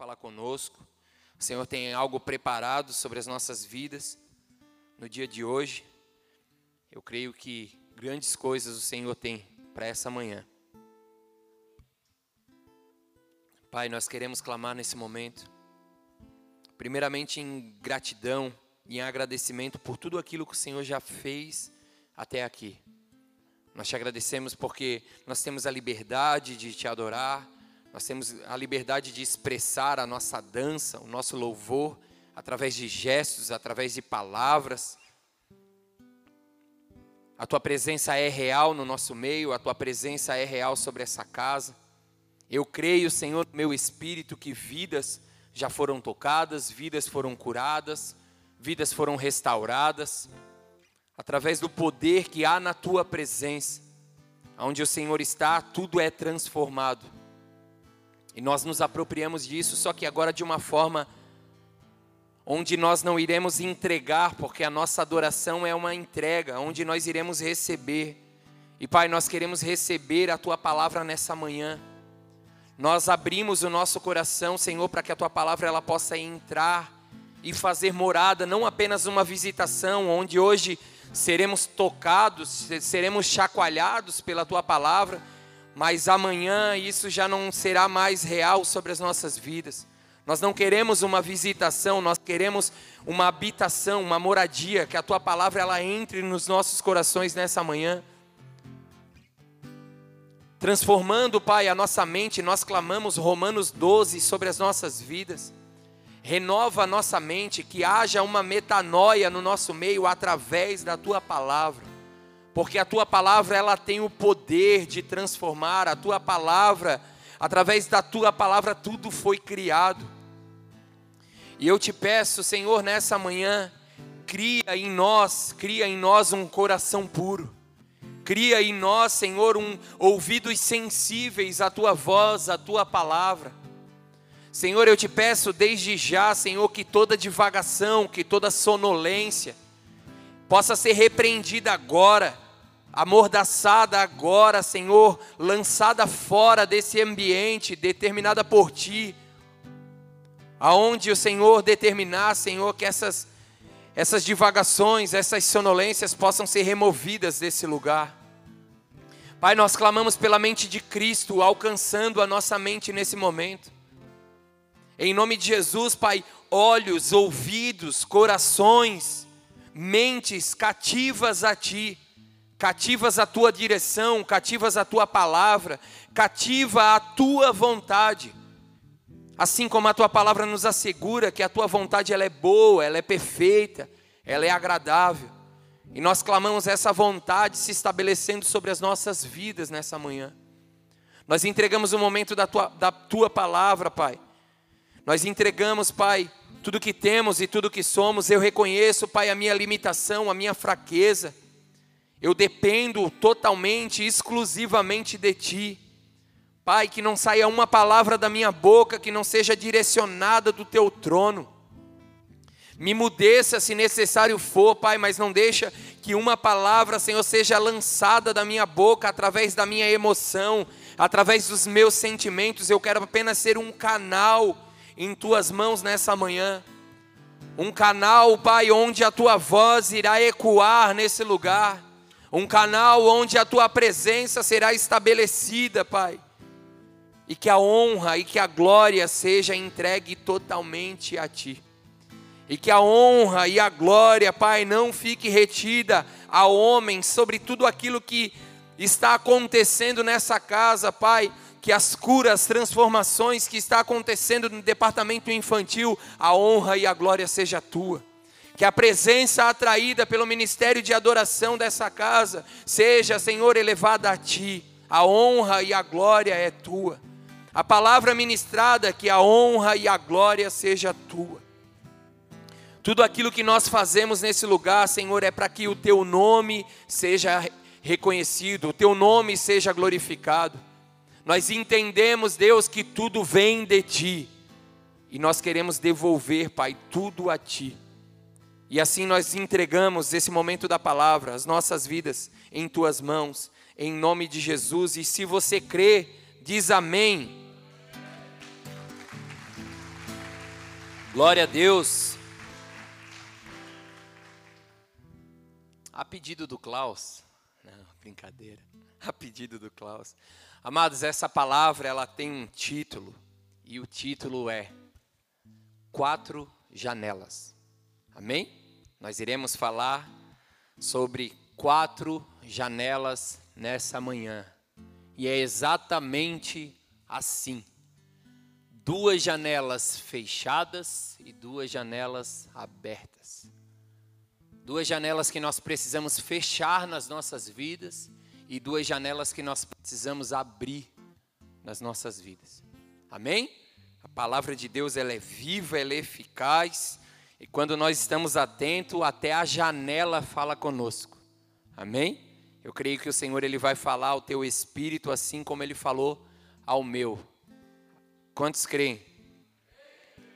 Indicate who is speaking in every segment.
Speaker 1: falar conosco. O Senhor tem algo preparado sobre as nossas vidas no dia de hoje. Eu creio que grandes coisas o Senhor tem para essa manhã. Pai, nós queremos clamar nesse momento, primeiramente em gratidão e em agradecimento por tudo aquilo que o Senhor já fez até aqui. Nós te agradecemos porque nós temos a liberdade de te adorar, nós temos a liberdade de expressar a nossa dança, o nosso louvor, através de gestos, através de palavras. A tua presença é real no nosso meio, a tua presença é real sobre essa casa. Eu creio, Senhor, no meu espírito, que vidas já foram tocadas, vidas foram curadas, vidas foram restauradas, através do poder que há na tua presença. Onde o Senhor está, tudo é transformado. E nós nos apropriamos disso, só que agora de uma forma onde nós não iremos entregar, porque a nossa adoração é uma entrega, onde nós iremos receber. E Pai, nós queremos receber a tua palavra nessa manhã. Nós abrimos o nosso coração, Senhor, para que a tua palavra ela possa entrar e fazer morada, não apenas uma visitação, onde hoje seremos tocados, seremos chacoalhados pela tua palavra, mas amanhã isso já não será mais real sobre as nossas vidas. Nós não queremos uma visitação, nós queremos uma habitação, uma moradia, que a tua palavra ela entre nos nossos corações nessa manhã. Transformando, Pai, a nossa mente, nós clamamos Romanos 12 sobre as nossas vidas. Renova a nossa mente, que haja uma metanoia no nosso meio através da tua palavra porque a tua palavra ela tem o poder de transformar, a tua palavra, através da tua palavra tudo foi criado. E eu te peço, Senhor, nessa manhã, cria em nós, cria em nós um coração puro. Cria em nós, Senhor, um ouvidos sensíveis à tua voz, à tua palavra. Senhor, eu te peço desde já, Senhor, que toda divagação, que toda sonolência, possa ser repreendida agora, amordaçada agora, Senhor, lançada fora desse ambiente determinada por Ti, aonde o Senhor determinar, Senhor, que essas, essas divagações, essas sonolências possam ser removidas desse lugar. Pai, nós clamamos pela mente de Cristo, alcançando a nossa mente nesse momento. Em nome de Jesus, Pai, olhos, ouvidos, corações, mentes cativas a Ti, cativas à Tua direção, cativas à Tua palavra, cativa à Tua vontade. Assim como a Tua palavra nos assegura que a Tua vontade ela é boa, ela é perfeita, ela é agradável. E nós clamamos essa vontade se estabelecendo sobre as nossas vidas nessa manhã. Nós entregamos o momento da tua, da tua palavra, Pai. Nós entregamos, Pai, tudo que temos e tudo que somos, eu reconheço, Pai, a minha limitação, a minha fraqueza. Eu dependo totalmente, exclusivamente de Ti. Pai, que não saia uma palavra da minha boca que não seja direcionada do Teu trono. Me mudeça se necessário for, Pai, mas não deixa que uma palavra, Senhor, seja lançada da minha boca através da minha emoção, através dos meus sentimentos. Eu quero apenas ser um canal em tuas mãos nessa manhã. Um canal, Pai, onde a tua voz irá ecoar nesse lugar. Um canal onde a tua presença será estabelecida, Pai. E que a honra e que a glória seja entregue totalmente a ti. E que a honra e a glória, Pai, não fique retida a homem sobre tudo aquilo que está acontecendo nessa casa, Pai que as curas, as transformações que está acontecendo no departamento infantil, a honra e a glória seja tua. Que a presença atraída pelo ministério de adoração dessa casa seja, Senhor, elevada a ti. A honra e a glória é tua. A palavra ministrada, que a honra e a glória seja tua. Tudo aquilo que nós fazemos nesse lugar, Senhor, é para que o teu nome seja reconhecido, o teu nome seja glorificado. Nós entendemos, Deus, que tudo vem de Ti. E nós queremos devolver, Pai, tudo a Ti. E assim nós entregamos esse momento da palavra, as nossas vidas em Tuas mãos, em nome de Jesus. E se você crê, diz amém. Glória a Deus. A pedido do Klaus, não, brincadeira. A pedido do Klaus. Amados, essa palavra ela tem um título e o título é Quatro Janelas. Amém? Nós iremos falar sobre quatro janelas nessa manhã. E é exatamente assim duas janelas fechadas e duas janelas abertas. Duas janelas que nós precisamos fechar nas nossas vidas e duas janelas que nós precisamos abrir nas nossas vidas. Amém? A palavra de Deus ela é viva, ela é eficaz e quando nós estamos atentos, até a janela fala conosco. Amém? Eu creio que o Senhor ele vai falar ao teu espírito assim como ele falou ao meu. Quantos creem?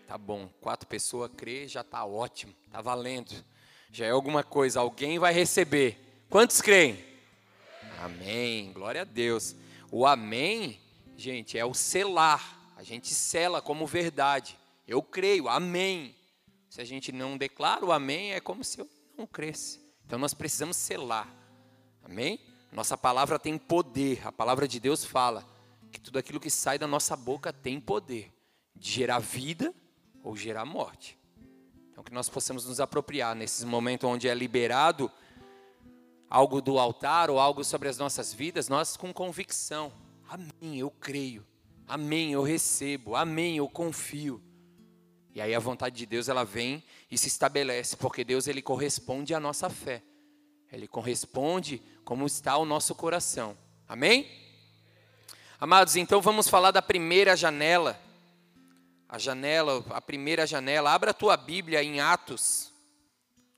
Speaker 1: Tá bom, quatro pessoas crê, já tá ótimo, tá valendo. Já é alguma coisa, alguém vai receber. Quantos creem? Amém. Glória a Deus. O amém, gente, é o selar. A gente sela como verdade. Eu creio, amém. Se a gente não declara o amém, é como se eu não cresce. Então nós precisamos selar. Amém? Nossa palavra tem poder. A palavra de Deus fala que tudo aquilo que sai da nossa boca tem poder de gerar vida ou gerar morte. Então, que nós possamos nos apropriar nesses momentos onde é liberado algo do altar ou algo sobre as nossas vidas, nós com convicção. Amém, eu creio. Amém, eu recebo. Amém, eu confio. E aí a vontade de Deus ela vem e se estabelece, porque Deus ele corresponde à nossa fé. Ele corresponde como está o nosso coração. Amém? Amados, então vamos falar da primeira janela. A janela, a primeira janela. Abra a tua Bíblia em Atos,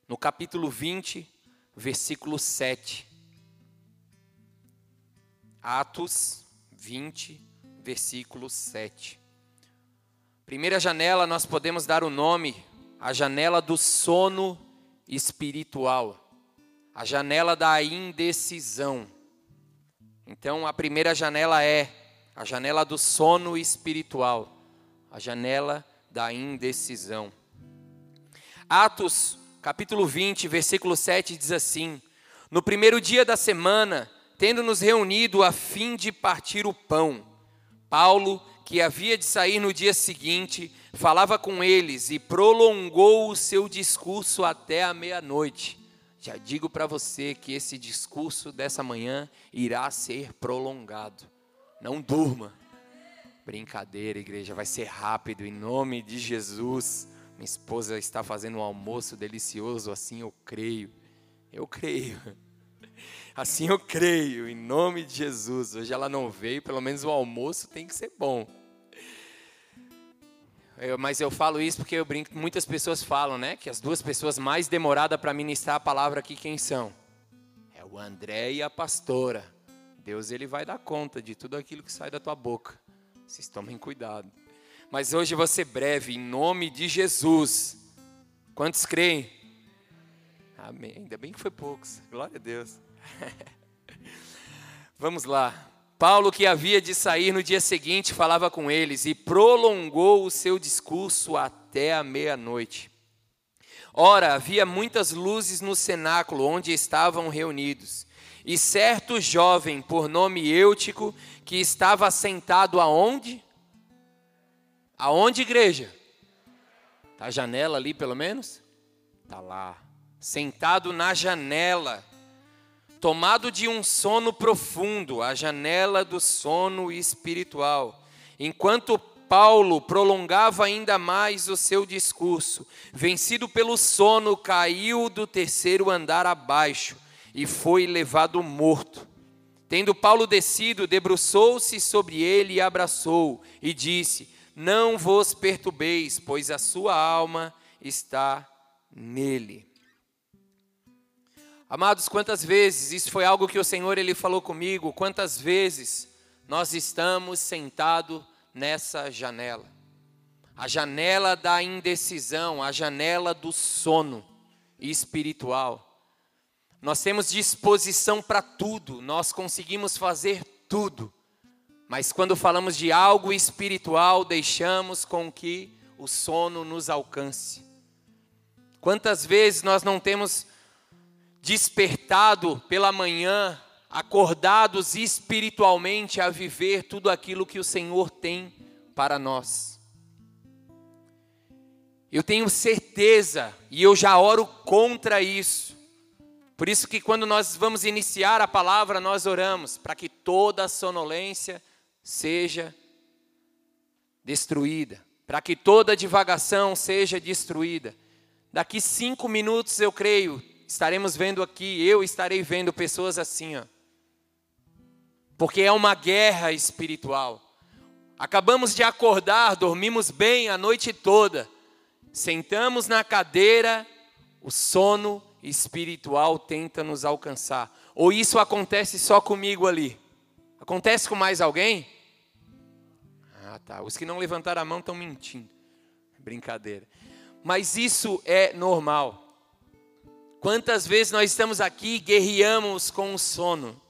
Speaker 1: no capítulo 20, versículo 7. Atos 20, versículo 7. Primeira janela, nós podemos dar o nome, a janela do sono espiritual, a janela da indecisão. Então, a primeira janela é a janela do sono espiritual, a janela da indecisão. Atos, capítulo 20, versículo 7 diz assim: No primeiro dia da semana, tendo nos reunido a fim de partir o pão, Paulo, que havia de sair no dia seguinte, falava com eles e prolongou o seu discurso até a meia-noite. Já digo para você que esse discurso dessa manhã irá ser prolongado. Não durma. Brincadeira, igreja, vai ser rápido em nome de Jesus. Minha esposa está fazendo um almoço delicioso, assim eu creio. Eu creio. Assim eu creio, em nome de Jesus. Hoje ela não veio, pelo menos o almoço tem que ser bom. Eu, mas eu falo isso porque eu brinco, muitas pessoas falam, né, que as duas pessoas mais demoradas para ministrar a palavra aqui quem são? É o André e a pastora. Deus ele vai dar conta de tudo aquilo que sai da tua boca. Vocês tomem cuidado. Mas hoje eu vou ser breve, em nome de Jesus. Quantos creem? Amém. Ainda bem que foi poucos. Glória a Deus. Vamos lá. Paulo, que havia de sair no dia seguinte, falava com eles e prolongou o seu discurso até a meia-noite. Ora, havia muitas luzes no cenáculo onde estavam reunidos. E certo jovem, por nome Eutico, que estava sentado aonde? Aonde, igreja? Tá a janela ali, pelo menos? Tá lá. Sentado na janela tomado de um sono profundo, a janela do sono espiritual. Enquanto Paulo prolongava ainda mais o seu discurso, vencido pelo sono, caiu do terceiro andar abaixo e foi levado morto. Tendo Paulo descido, debruçou-se sobre ele e abraçou, e disse: Não vos perturbeis, pois a sua alma está nele. Amados, quantas vezes isso foi algo que o Senhor ele falou comigo, quantas vezes nós estamos sentados nessa janela. A janela da indecisão, a janela do sono espiritual. Nós temos disposição para tudo, nós conseguimos fazer tudo. Mas quando falamos de algo espiritual, deixamos com que o sono nos alcance. Quantas vezes nós não temos despertado pela manhã, acordados espiritualmente a viver tudo aquilo que o Senhor tem para nós? Eu tenho certeza, e eu já oro contra isso. Por isso que quando nós vamos iniciar a palavra, nós oramos para que toda a sonolência seja destruída, para que toda divagação seja destruída. Daqui cinco minutos, eu creio, estaremos vendo aqui, eu estarei vendo pessoas assim, ó. Porque é uma guerra espiritual. Acabamos de acordar, dormimos bem a noite toda sentamos na cadeira, o sono espiritual tenta nos alcançar. Ou isso acontece só comigo ali? Acontece com mais alguém? Ah, tá. Os que não levantaram a mão estão mentindo. Brincadeira. Mas isso é normal. Quantas vezes nós estamos aqui e guerreamos com o sono?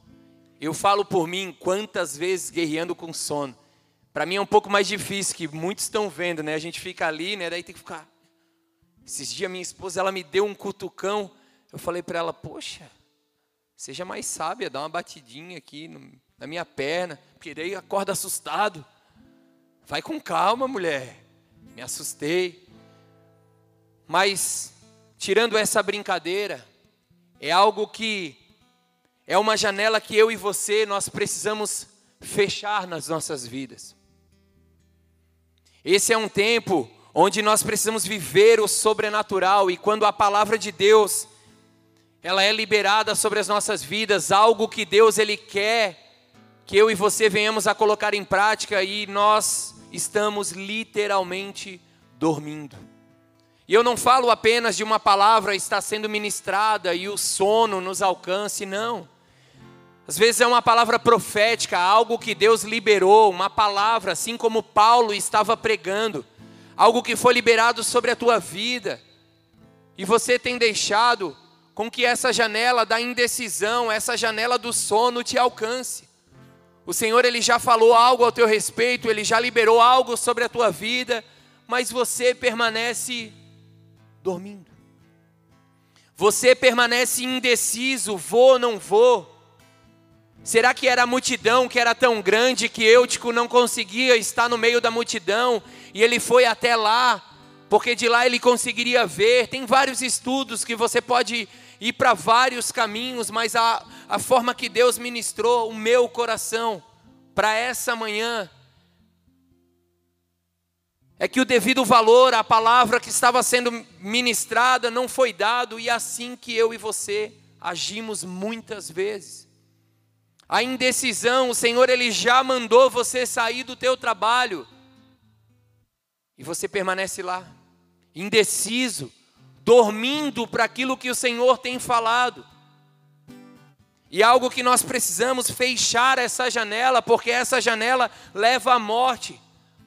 Speaker 1: Eu falo por mim, quantas vezes guerreando com sono. Para mim é um pouco mais difícil, que muitos estão vendo, né? A gente fica ali, né? Daí tem que ficar esses dias minha esposa, ela me deu um cutucão. Eu falei para ela, poxa, seja mais sábia, dá uma batidinha aqui no, na minha perna, porque daí acorda assustado. Vai com calma, mulher. Me assustei. Mas, tirando essa brincadeira, é algo que é uma janela que eu e você nós precisamos fechar nas nossas vidas. Esse é um tempo onde nós precisamos viver o sobrenatural e quando a palavra de Deus ela é liberada sobre as nossas vidas, algo que Deus ele quer que eu e você venhamos a colocar em prática e nós estamos literalmente dormindo. E eu não falo apenas de uma palavra está sendo ministrada e o sono nos alcance, não. Às vezes é uma palavra profética, algo que Deus liberou, uma palavra, assim como Paulo estava pregando algo que foi liberado sobre a tua vida, e você tem deixado com que essa janela da indecisão, essa janela do sono te alcance. O Senhor ele já falou algo ao teu respeito, ele já liberou algo sobre a tua vida, mas você permanece dormindo. Você permanece indeciso, vou ou não vou? Será que era a multidão que era tão grande que Eutico não conseguia estar no meio da multidão e ele foi até lá, porque de lá ele conseguiria ver? Tem vários estudos que você pode ir para vários caminhos, mas a, a forma que Deus ministrou o meu coração para essa manhã é que o devido valor à palavra que estava sendo ministrada não foi dado, e é assim que eu e você agimos muitas vezes. A indecisão, o Senhor ele já mandou você sair do teu trabalho. E você permanece lá, indeciso, dormindo para aquilo que o Senhor tem falado. E algo que nós precisamos fechar essa janela, porque essa janela leva à morte.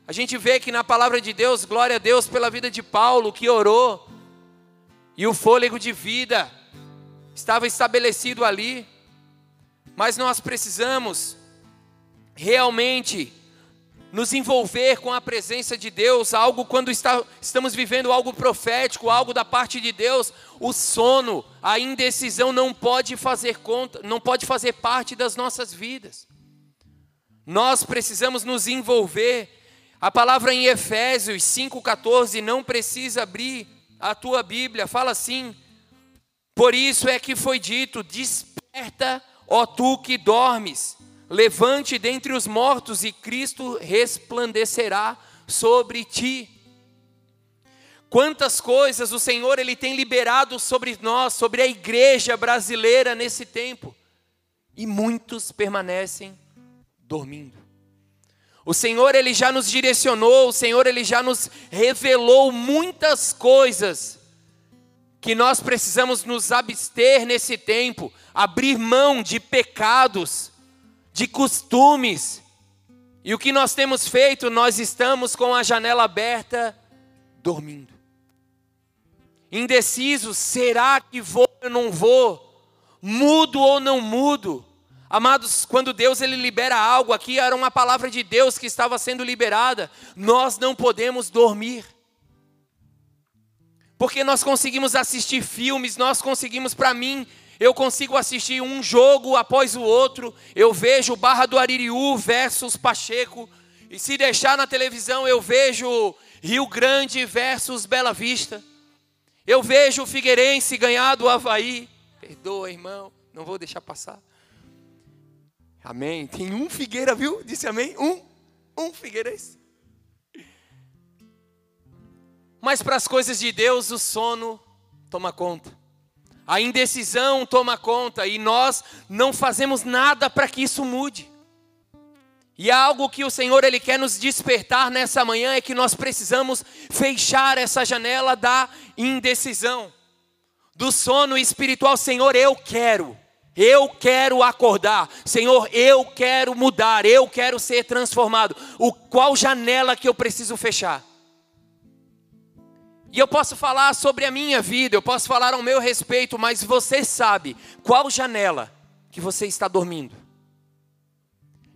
Speaker 1: A gente vê que na palavra de Deus, glória a Deus pela vida de Paulo, que orou, e o fôlego de vida estava estabelecido ali mas nós precisamos realmente nos envolver com a presença de Deus, algo quando está, estamos vivendo algo profético, algo da parte de Deus, o sono, a indecisão não pode fazer conta, não pode fazer parte das nossas vidas. Nós precisamos nos envolver. A palavra em Efésios 5:14 não precisa abrir a tua Bíblia, fala assim: Por isso é que foi dito: desperta Ó tu que dormes, levante dentre os mortos e Cristo resplandecerá sobre ti. Quantas coisas o Senhor ele tem liberado sobre nós, sobre a igreja brasileira nesse tempo, e muitos permanecem dormindo. O Senhor ele já nos direcionou, o Senhor ele já nos revelou muitas coisas que nós precisamos nos abster nesse tempo, abrir mão de pecados, de costumes. E o que nós temos feito? Nós estamos com a janela aberta, dormindo. Indecisos, será que vou ou não vou? Mudo ou não mudo? Amados, quando Deus ele libera algo aqui, era uma palavra de Deus que estava sendo liberada. Nós não podemos dormir. Porque nós conseguimos assistir filmes, nós conseguimos, para mim, eu consigo assistir um jogo após o outro. Eu vejo Barra do Aririú versus Pacheco. E se deixar na televisão, eu vejo Rio Grande versus Bela Vista. Eu vejo o Figueirense ganhar do Havaí. Perdoa, irmão, não vou deixar passar. Amém. Tem um Figueira, viu? Disse amém? Um, um Figueirense. Mas para as coisas de Deus, o sono toma conta. A indecisão toma conta e nós não fazemos nada para que isso mude. E algo que o Senhor ele quer nos despertar nessa manhã é que nós precisamos fechar essa janela da indecisão, do sono espiritual. Senhor, eu quero. Eu quero acordar. Senhor, eu quero mudar, eu quero ser transformado. O qual janela que eu preciso fechar? E eu posso falar sobre a minha vida, eu posso falar ao meu respeito, mas você sabe qual janela que você está dormindo.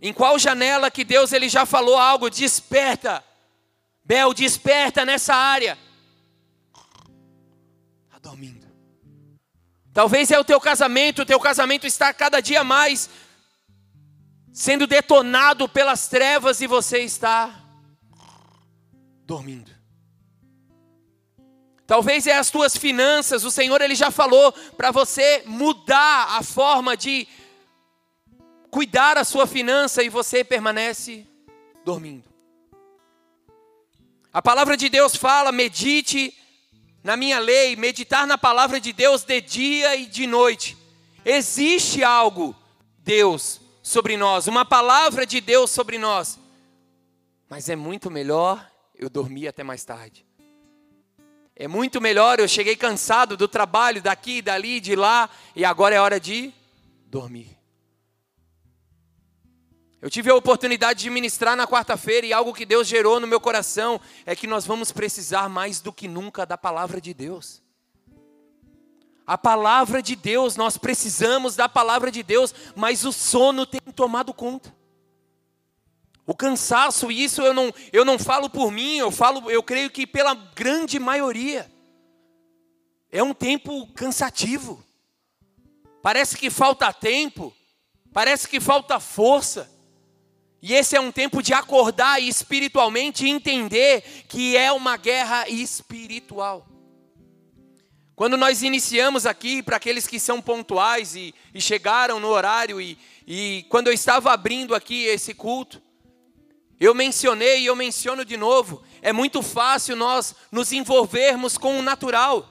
Speaker 1: Em qual janela que Deus ele já falou algo, desperta. Bel, desperta nessa área. Talvez é o teu casamento, o teu casamento está cada dia mais sendo detonado pelas trevas e você está dormindo. Talvez é as tuas finanças, o Senhor ele já falou para você mudar a forma de cuidar a sua finança e você permanece dormindo. A palavra de Deus fala: medite na minha lei, meditar na palavra de Deus de dia e de noite. Existe algo, Deus, sobre nós, uma palavra de Deus sobre nós. Mas é muito melhor eu dormir até mais tarde. É muito melhor, eu cheguei cansado do trabalho, daqui, dali, de lá, e agora é hora de dormir. Eu tive a oportunidade de ministrar na quarta-feira e algo que Deus gerou no meu coração é que nós vamos precisar mais do que nunca da palavra de Deus. A palavra de Deus, nós precisamos da palavra de Deus, mas o sono tem tomado conta. O cansaço, isso eu não, eu não falo por mim, eu falo, eu creio que pela grande maioria. É um tempo cansativo. Parece que falta tempo, parece que falta força. E esse é um tempo de acordar espiritualmente e entender que é uma guerra espiritual. Quando nós iniciamos aqui, para aqueles que são pontuais e, e chegaram no horário, e, e quando eu estava abrindo aqui esse culto, eu mencionei e eu menciono de novo, é muito fácil nós nos envolvermos com o natural.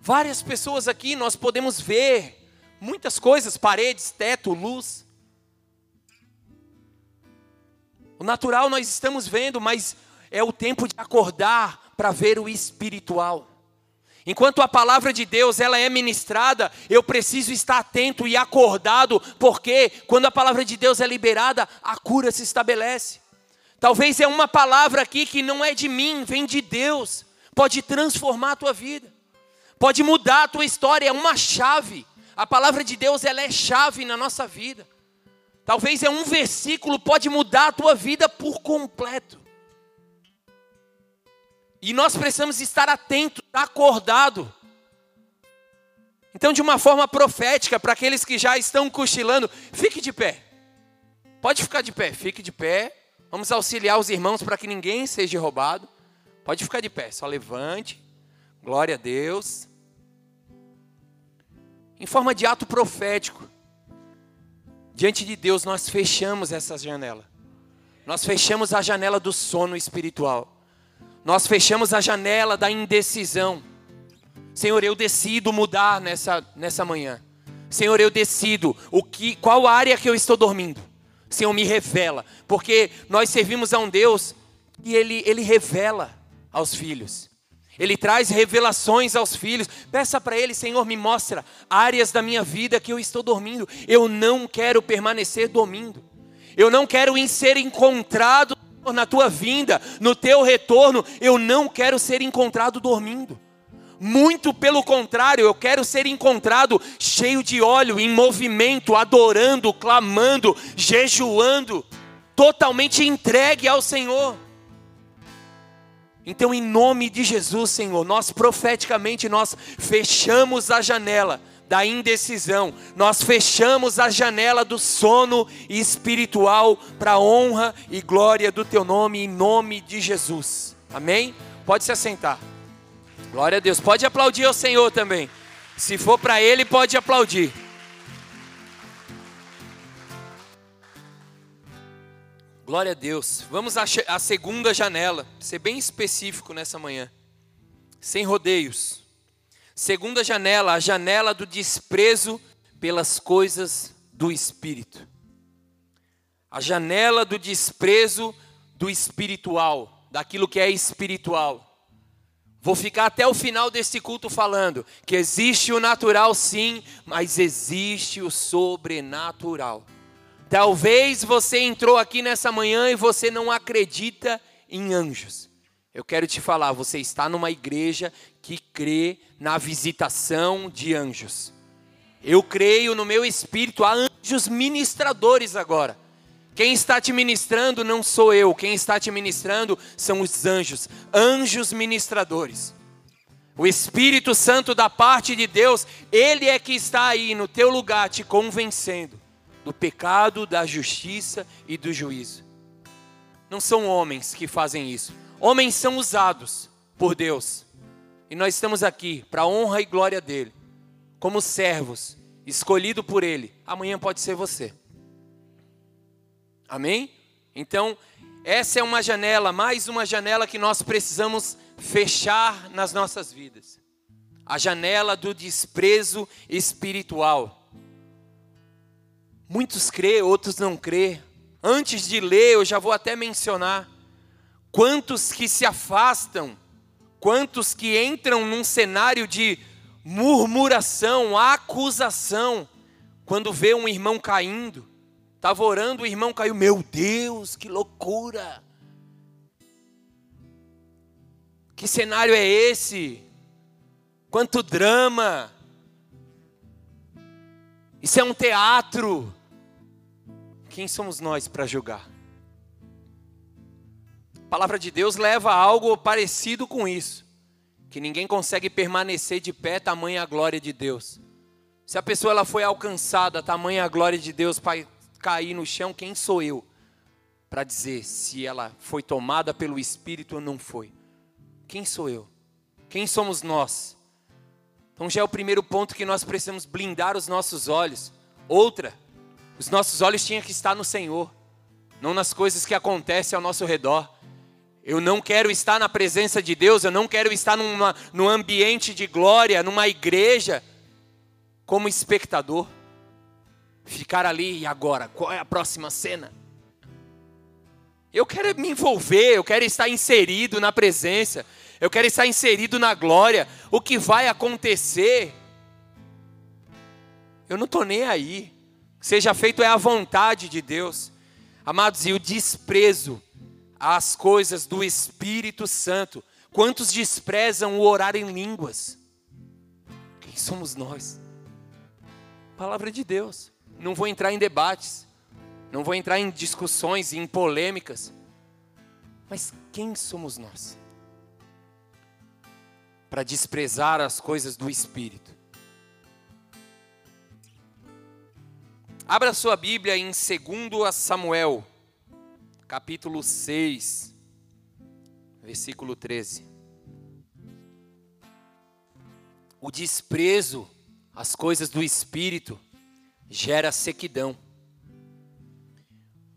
Speaker 1: Várias pessoas aqui nós podemos ver muitas coisas, paredes, teto, luz. O natural nós estamos vendo, mas é o tempo de acordar para ver o espiritual. Enquanto a palavra de Deus ela é ministrada, eu preciso estar atento e acordado, porque quando a palavra de Deus é liberada, a cura se estabelece. Talvez é uma palavra aqui que não é de mim, vem de Deus. Pode transformar a tua vida. Pode mudar a tua história, é uma chave. A palavra de Deus ela é chave na nossa vida. Talvez é um versículo pode mudar a tua vida por completo. E nós precisamos estar atentos, acordado. Então, de uma forma profética, para aqueles que já estão cochilando, fique de pé. Pode ficar de pé, fique de pé. Vamos auxiliar os irmãos para que ninguém seja roubado. Pode ficar de pé, só levante. Glória a Deus. Em forma de ato profético, diante de Deus nós fechamos essa janela. Nós fechamos a janela do sono espiritual. Nós fechamos a janela da indecisão. Senhor, eu decido mudar nessa, nessa manhã. Senhor, eu decido o que, qual área que eu estou dormindo. Senhor, me revela, porque nós servimos a um Deus e ele, ele revela aos filhos. Ele traz revelações aos filhos. Peça para Ele, Senhor, me mostra áreas da minha vida que eu estou dormindo. Eu não quero permanecer dormindo. Eu não quero ser encontrado na tua vinda, no teu retorno. Eu não quero ser encontrado dormindo. Muito pelo contrário, eu quero ser encontrado cheio de óleo, em movimento, adorando, clamando, jejuando, totalmente entregue ao Senhor. Então, em nome de Jesus, Senhor, nós profeticamente nós fechamos a janela da indecisão. Nós fechamos a janela do sono espiritual para a honra e glória do teu nome em nome de Jesus. Amém? Pode se assentar. Glória a Deus. Pode aplaudir ao Senhor também. Se for para ele, pode aplaudir. Glória a Deus. Vamos à, segunda janela. Ser bem específico nessa manhã. Sem rodeios. Segunda janela, a janela do desprezo pelas coisas do espírito. A janela do desprezo do espiritual, daquilo que é espiritual. Vou ficar até o final desse culto falando que existe o natural sim, mas existe o sobrenatural. Talvez você entrou aqui nessa manhã e você não acredita em anjos. Eu quero te falar, você está numa igreja que crê na visitação de anjos. Eu creio no meu espírito, há anjos ministradores agora. Quem está te ministrando não sou eu, quem está te ministrando são os anjos, anjos ministradores. O Espírito Santo da parte de Deus, ele é que está aí no teu lugar te convencendo do pecado, da justiça e do juízo. Não são homens que fazem isso. Homens são usados por Deus. E nós estamos aqui para a honra e glória dele, como servos, escolhido por ele. Amanhã pode ser você. Amém? Então, essa é uma janela, mais uma janela que nós precisamos fechar nas nossas vidas. A janela do desprezo espiritual. Muitos crê, outros não crê. Antes de ler, eu já vou até mencionar quantos que se afastam, quantos que entram num cenário de murmuração, acusação, quando vê um irmão caindo. Estava orando, o irmão caiu. Meu Deus, que loucura! Que cenário é esse? Quanto drama! Isso é um teatro. Quem somos nós para julgar? A palavra de Deus leva a algo parecido com isso. Que ninguém consegue permanecer de pé, tamanha a glória de Deus. Se a pessoa ela foi alcançada, tamanha a glória de Deus para cair no chão, quem sou eu para dizer se ela foi tomada pelo Espírito ou não foi? Quem sou eu? Quem somos nós? Então já é o primeiro ponto que nós precisamos blindar os nossos olhos. Outra, os nossos olhos tinham que estar no Senhor, não nas coisas que acontecem ao nosso redor. Eu não quero estar na presença de Deus, eu não quero estar numa, num ambiente de glória, numa igreja, como espectador. Ficar ali e agora, qual é a próxima cena? Eu quero me envolver, eu quero estar inserido na presença, eu quero estar inserido na glória. O que vai acontecer, eu não estou nem aí seja feito é a vontade de Deus. Amados, e o desprezo às coisas do Espírito Santo. Quantos desprezam o orar em línguas? Quem somos nós? Palavra de Deus. Não vou entrar em debates, não vou entrar em discussões, em polêmicas. Mas quem somos nós? Para desprezar as coisas do Espírito. Abra sua Bíblia em 2 Samuel, capítulo 6, versículo 13. O desprezo às coisas do espírito gera sequidão.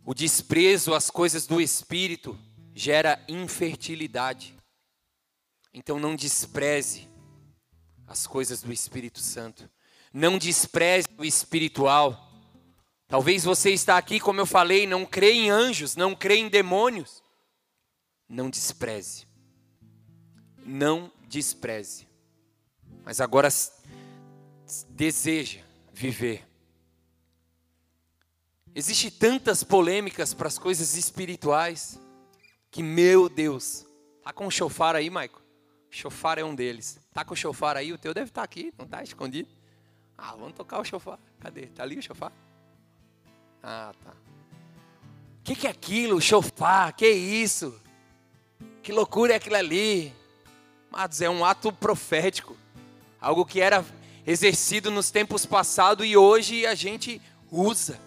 Speaker 1: O desprezo às coisas do espírito gera infertilidade. Então não despreze as coisas do Espírito Santo. Não despreze o espiritual. Talvez você está aqui, como eu falei, não crê em anjos, não crê em demônios. Não despreze. Não despreze. Mas agora deseja viver. Existem tantas polêmicas para as coisas espirituais que, meu Deus, tá com o chofar aí, Maico? Chofar é um deles. Tá com o chofar aí? O teu deve estar tá aqui, não está escondido? Ah, vamos tocar o chofar. Cadê? Tá ali o chofar? Ah, tá. O que, que é aquilo? Chofar? Que isso? Que loucura é aquilo ali? Amados, é um ato profético. Algo que era exercido nos tempos passados e hoje a gente usa.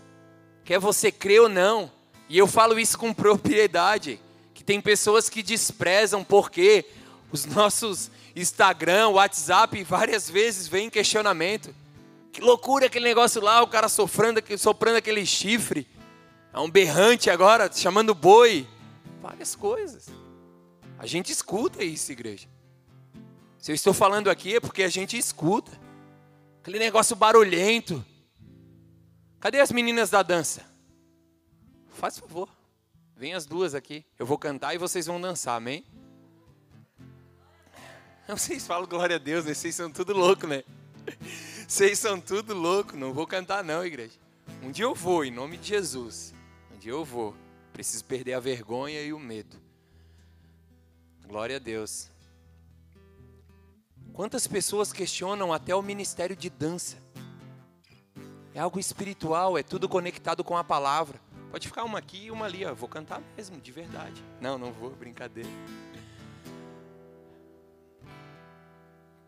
Speaker 1: Quer você crer ou não. E eu falo isso com propriedade. Que tem pessoas que desprezam porque os nossos Instagram, WhatsApp, várias vezes vem questionamento. Que loucura aquele negócio lá, o cara sofrendo, soprando aquele chifre. É um berrante agora, chamando boi. Várias coisas. A gente escuta isso, igreja. Se eu estou falando aqui é porque a gente escuta. Aquele negócio barulhento. Cadê as meninas da dança? Faz favor. Vem as duas aqui. Eu vou cantar e vocês vão dançar, amém? Vocês falam glória a Deus, né? Vocês são tudo louco, né? Vocês são tudo louco. Não vou cantar não, igreja. Um dia eu vou, em nome de Jesus. Um dia eu vou. Preciso perder a vergonha e o medo. Glória a Deus. Quantas pessoas questionam até o ministério de dança? É algo espiritual, é tudo conectado com a palavra. Pode ficar uma aqui e uma ali, ó. Vou cantar mesmo, de verdade. Não, não vou, brincadeira.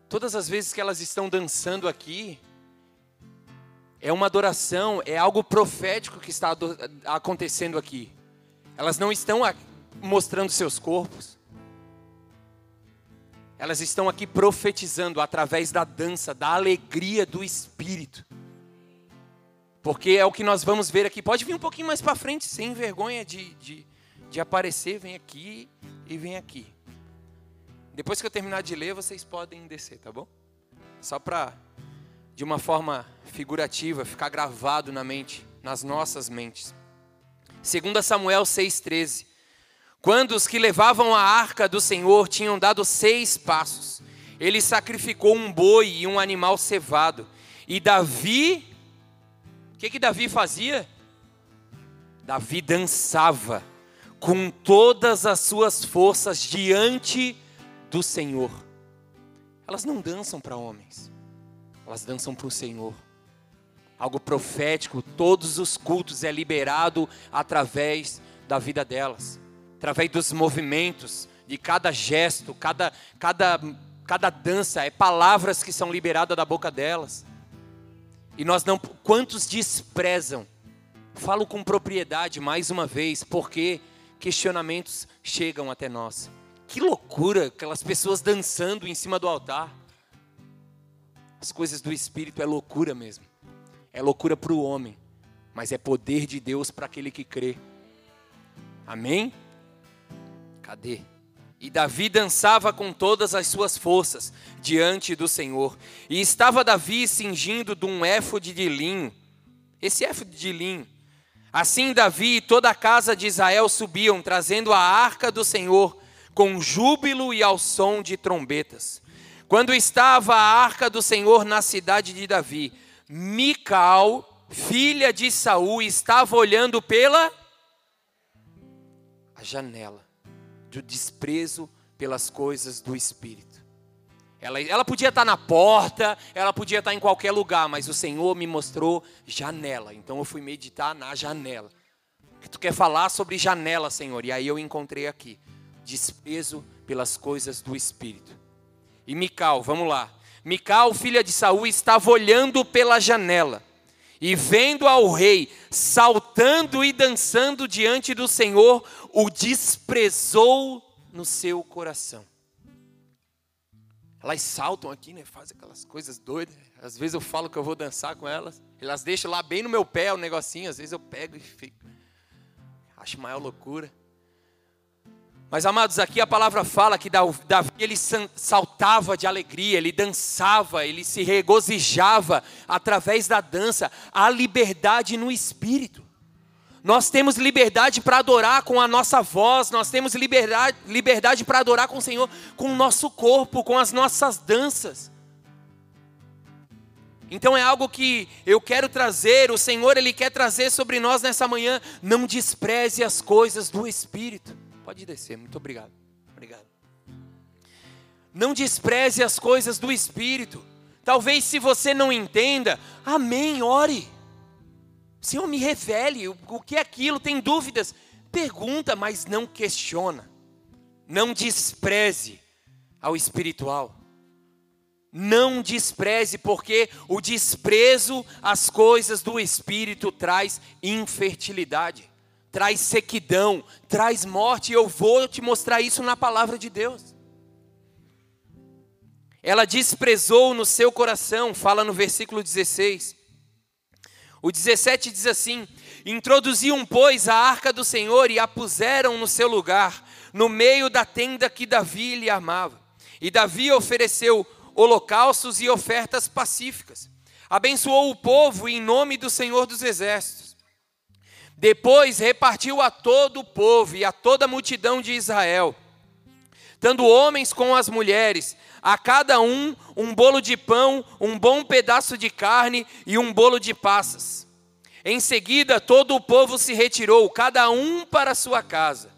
Speaker 1: Todas as vezes que elas estão dançando aqui, é uma adoração, é algo profético que está acontecendo aqui. Elas não estão mostrando seus corpos. Elas estão aqui profetizando através da dança, da alegria do Espírito. Porque é o que nós vamos ver aqui. Pode vir um pouquinho mais para frente, sem vergonha de, de, de aparecer. Vem aqui e vem aqui. Depois que eu terminar de ler, vocês podem descer, tá bom? Só para, de uma forma figurativa, ficar gravado na mente, nas nossas mentes. 2 Samuel 6,13. Quando os que levavam a arca do Senhor tinham dado seis passos, ele sacrificou um boi e um animal cevado. E Davi que, que Davi fazia? Davi dançava com todas as suas forças diante do Senhor. Elas não dançam para homens, elas dançam para o Senhor. Algo profético, todos os cultos é liberado através da vida delas, através dos movimentos, de cada gesto, cada, cada, cada dança, é palavras que são liberadas da boca delas. E nós não. Quantos desprezam? Falo com propriedade mais uma vez, porque questionamentos chegam até nós. Que loucura, aquelas pessoas dançando em cima do altar. As coisas do Espírito é loucura mesmo. É loucura para o homem, mas é poder de Deus para aquele que crê. Amém? Cadê? E Davi dançava com todas as suas forças diante do Senhor. E estava Davi cingindo de um éfode de linho. Esse éfode de linho. Assim Davi e toda a casa de Israel subiam, trazendo a arca do Senhor, com júbilo e ao som de trombetas. Quando estava a arca do Senhor na cidade de Davi, Mical, filha de Saul, estava olhando pela a janela do desprezo pelas coisas do Espírito. Ela, ela podia estar na porta, ela podia estar em qualquer lugar, mas o Senhor me mostrou janela. Então eu fui meditar na janela. Tu quer falar sobre janela, Senhor? E aí eu encontrei aqui desprezo pelas coisas do Espírito. E Mical, vamos lá. Mical, filha de Saul, estava olhando pela janela e vendo ao rei saltando e dançando diante do Senhor, o desprezou no seu coração. Elas saltam aqui, né? Fazem aquelas coisas doidas. Às vezes eu falo que eu vou dançar com elas. Elas deixam lá bem no meu pé o negocinho. Às vezes eu pego e fico. Acho maior loucura. Mas amados, aqui a palavra fala que Davi ele saltava de alegria, ele dançava, ele se regozijava através da dança, a liberdade no espírito. Nós temos liberdade para adorar com a nossa voz, nós temos liberdade, liberdade para adorar com o Senhor com o nosso corpo, com as nossas danças. Então é algo que eu quero trazer, o Senhor ele quer trazer sobre nós nessa manhã, não despreze as coisas do espírito. Pode descer, muito obrigado. Obrigado. Não despreze as coisas do Espírito. Talvez se você não entenda, amém, ore. Senhor, me revele o que é aquilo, tem dúvidas. Pergunta, mas não questiona. Não despreze ao espiritual. Não despreze, porque o desprezo às coisas do espírito traz infertilidade, traz sequidão, traz morte, e eu vou te mostrar isso na palavra de Deus. Ela desprezou no seu coração, fala no versículo 16. O 17 diz assim: Introduziam, pois, a arca do Senhor e a puseram no seu lugar, no meio da tenda que Davi lhe armava. E Davi ofereceu holocaustos e ofertas pacíficas. Abençoou o povo em nome do Senhor dos Exércitos. Depois repartiu a todo o povo e a toda a multidão de Israel, tanto homens como as mulheres, a cada um um bolo de pão, um bom pedaço de carne e um bolo de passas. Em seguida, todo o povo se retirou, cada um para sua casa.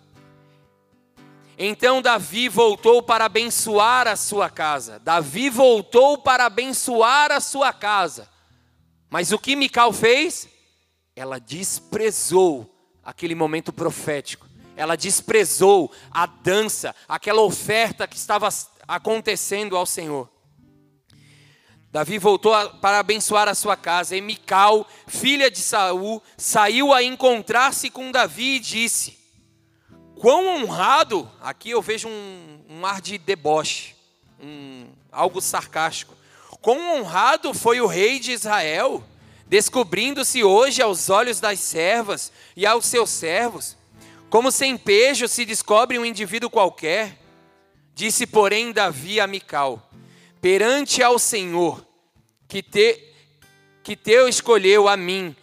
Speaker 1: Então Davi voltou para abençoar a sua casa. Davi voltou para abençoar a sua casa. Mas o que Mical fez? Ela desprezou aquele momento profético. Ela desprezou a dança, aquela oferta que estava acontecendo ao Senhor. Davi voltou a, para abençoar a sua casa, e Mical, filha de Saul, saiu a encontrar-se com Davi e disse: Quão honrado, aqui eu vejo um, um ar de deboche, um, algo sarcástico. Quão honrado foi o rei de Israel, descobrindo-se hoje aos olhos das servas e aos seus servos, como sem pejo se descobre um indivíduo qualquer. Disse, porém, Davi a Mical: Perante ao Senhor, que te, que teu escolheu a mim,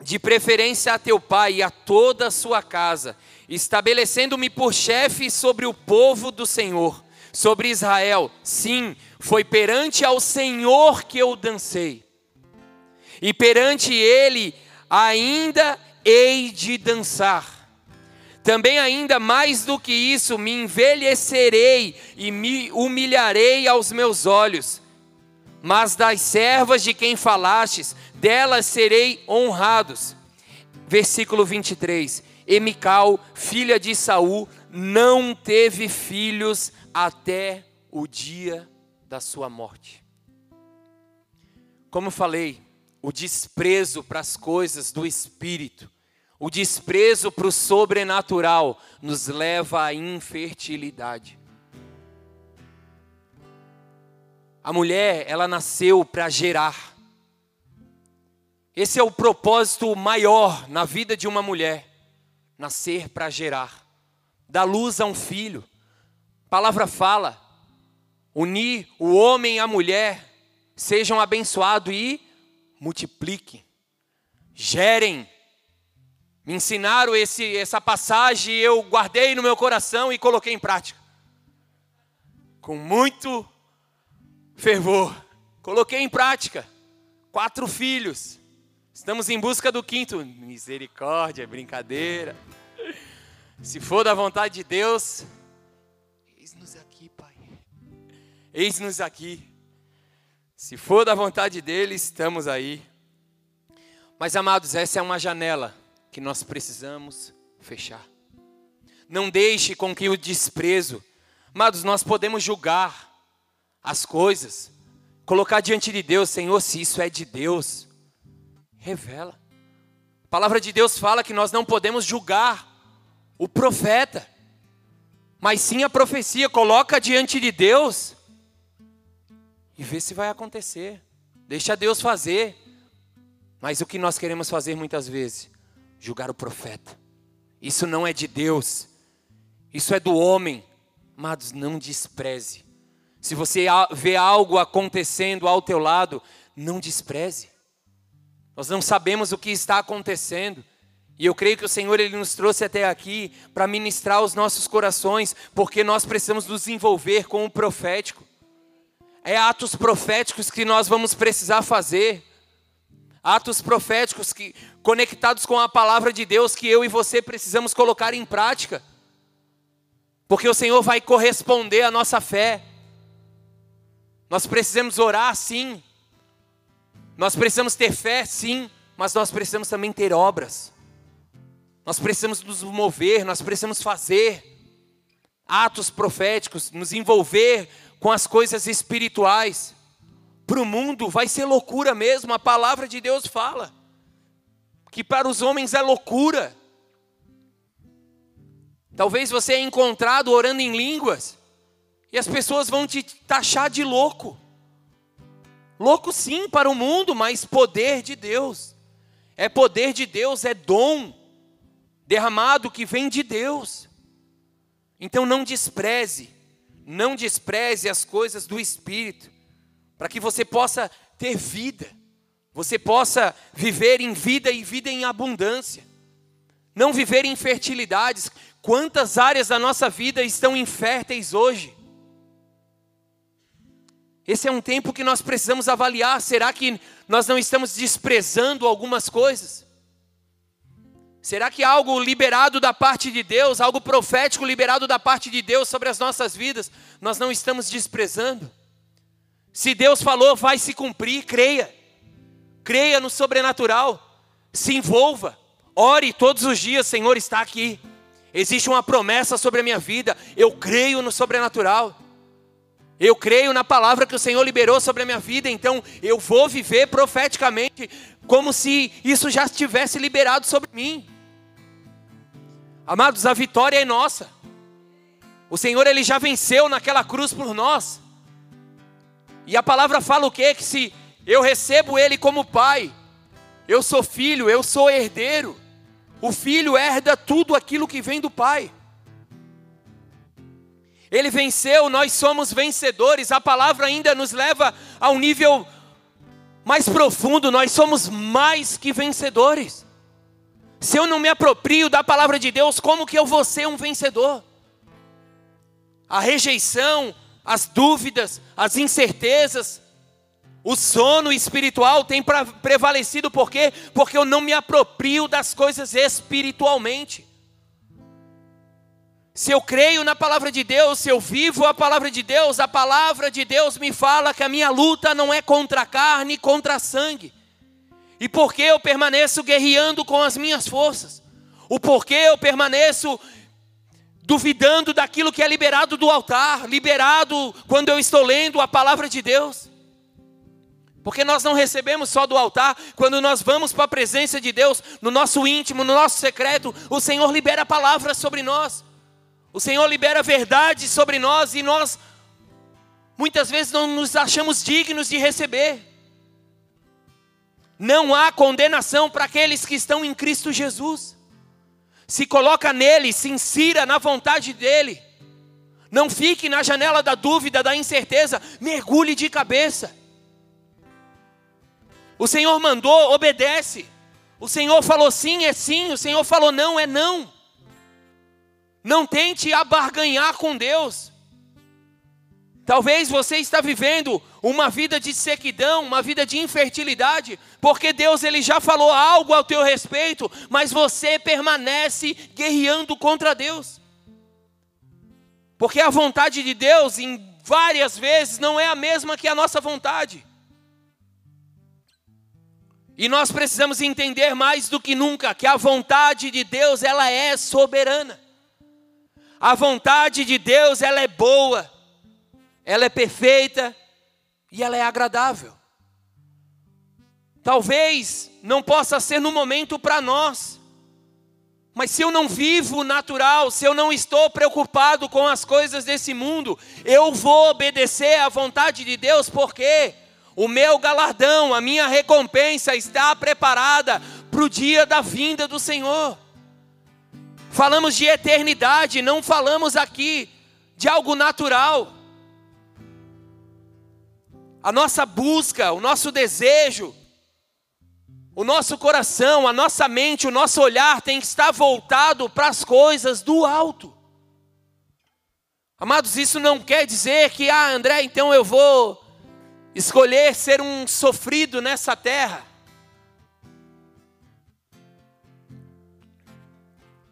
Speaker 1: de preferência a teu pai e a toda a sua casa, estabelecendo-me por chefe sobre o povo do Senhor, sobre Israel. Sim, foi perante ao Senhor que eu dancei. E perante ele ainda hei de dançar. Também ainda mais do que isso, me envelhecerei e me humilharei aos meus olhos. Mas das servas de quem falastes, delas serei honrados. Versículo 23. Emical, filha de Saul, não teve filhos até o dia da sua morte. Como falei, o desprezo para as coisas do espírito, o desprezo para o sobrenatural nos leva à infertilidade. A mulher, ela nasceu para gerar. Esse é o propósito maior na vida de uma mulher nascer para gerar, dar luz a um filho. A palavra fala, unir o homem a mulher, sejam abençoados e multipliquem, gerem. Me ensinaram esse, essa passagem, eu guardei no meu coração e coloquei em prática. Com muito fervor. Coloquei em prática. Quatro filhos. Estamos em busca do quinto. Misericórdia, brincadeira. Se for da vontade de Deus, eis-nos aqui, Pai. Eis-nos aqui. Se for da vontade dele, estamos aí. Mas, amados, essa é uma janela que nós precisamos fechar. Não deixe com que o desprezo, amados, nós podemos julgar as coisas, colocar diante de Deus, Senhor, se isso é de Deus, revela. A palavra de Deus fala que nós não podemos julgar o profeta, mas sim a profecia. Coloca diante de Deus e vê se vai acontecer. Deixa Deus fazer. Mas o que nós queremos fazer muitas vezes? Julgar o profeta. Isso não é de Deus. Isso é do homem. Amados, não despreze. Se você vê algo acontecendo ao teu lado, não despreze. Nós não sabemos o que está acontecendo. E eu creio que o Senhor ele nos trouxe até aqui para ministrar os nossos corações, porque nós precisamos nos envolver com o profético. É atos proféticos que nós vamos precisar fazer. Atos proféticos que conectados com a palavra de Deus que eu e você precisamos colocar em prática. Porque o Senhor vai corresponder à nossa fé. Nós precisamos orar sim. Nós precisamos ter fé, sim, mas nós precisamos também ter obras. Nós precisamos nos mover, nós precisamos fazer. atos proféticos, nos envolver com as coisas espirituais. Para o mundo vai ser loucura mesmo, a palavra de Deus fala que para os homens é loucura. Talvez você é encontrado orando em línguas e as pessoas vão te taxar de louco. Louco sim para o mundo, mas poder de Deus. É poder de Deus, é dom derramado que vem de Deus. Então não despreze, não despreze as coisas do Espírito, para que você possa ter vida, você possa viver em vida e vida em abundância. Não viver em fertilidades. Quantas áreas da nossa vida estão inférteis hoje? Esse é um tempo que nós precisamos avaliar. Será que nós não estamos desprezando algumas coisas? Será que algo liberado da parte de Deus, algo profético liberado da parte de Deus sobre as nossas vidas, nós não estamos desprezando? Se Deus falou, vai se cumprir, creia. Creia no sobrenatural. Se envolva. Ore todos os dias, Senhor está aqui. Existe uma promessa sobre a minha vida. Eu creio no sobrenatural. Eu creio na palavra que o Senhor liberou sobre a minha vida, então eu vou viver profeticamente como se isso já estivesse liberado sobre mim. Amados, a vitória é nossa. O Senhor ele já venceu naquela cruz por nós. E a palavra fala o quê? Que se eu recebo ele como pai, eu sou filho, eu sou herdeiro. O filho herda tudo aquilo que vem do pai. Ele venceu, nós somos vencedores. A palavra ainda nos leva a um nível mais profundo, nós somos mais que vencedores. Se eu não me aproprio da palavra de Deus, como que eu vou ser um vencedor? A rejeição, as dúvidas, as incertezas, o sono espiritual tem prevalecido por quê? Porque eu não me aproprio das coisas espiritualmente. Se eu creio na palavra de Deus, se eu vivo a palavra de Deus, a palavra de Deus me fala que a minha luta não é contra a carne, contra sangue. E por que eu permaneço guerreando com as minhas forças? O porquê eu permaneço duvidando daquilo que é liberado do altar, liberado quando eu estou lendo a palavra de Deus? Porque nós não recebemos só do altar, quando nós vamos para a presença de Deus, no nosso íntimo, no nosso secreto, o Senhor libera palavras sobre nós. O Senhor libera verdade sobre nós e nós muitas vezes não nos achamos dignos de receber. Não há condenação para aqueles que estão em Cristo Jesus. Se coloca nele, se insira na vontade dele. Não fique na janela da dúvida, da incerteza, mergulhe de cabeça. O Senhor mandou, obedece. O Senhor falou sim, é sim. O Senhor falou não, é não. Não tente abarganhar com Deus. Talvez você está vivendo uma vida de sequidão, uma vida de infertilidade, porque Deus ele já falou algo ao teu respeito, mas você permanece guerreando contra Deus. Porque a vontade de Deus em várias vezes não é a mesma que a nossa vontade. E nós precisamos entender mais do que nunca que a vontade de Deus ela é soberana. A vontade de Deus, ela é boa, ela é perfeita e ela é agradável. Talvez não possa ser no momento para nós, mas se eu não vivo natural, se eu não estou preocupado com as coisas desse mundo, eu vou obedecer à vontade de Deus, porque o meu galardão, a minha recompensa está preparada para o dia da vinda do Senhor. Falamos de eternidade, não falamos aqui de algo natural. A nossa busca, o nosso desejo, o nosso coração, a nossa mente, o nosso olhar tem que estar voltado para as coisas do alto. Amados, isso não quer dizer que, ah, André, então eu vou escolher ser um sofrido nessa terra.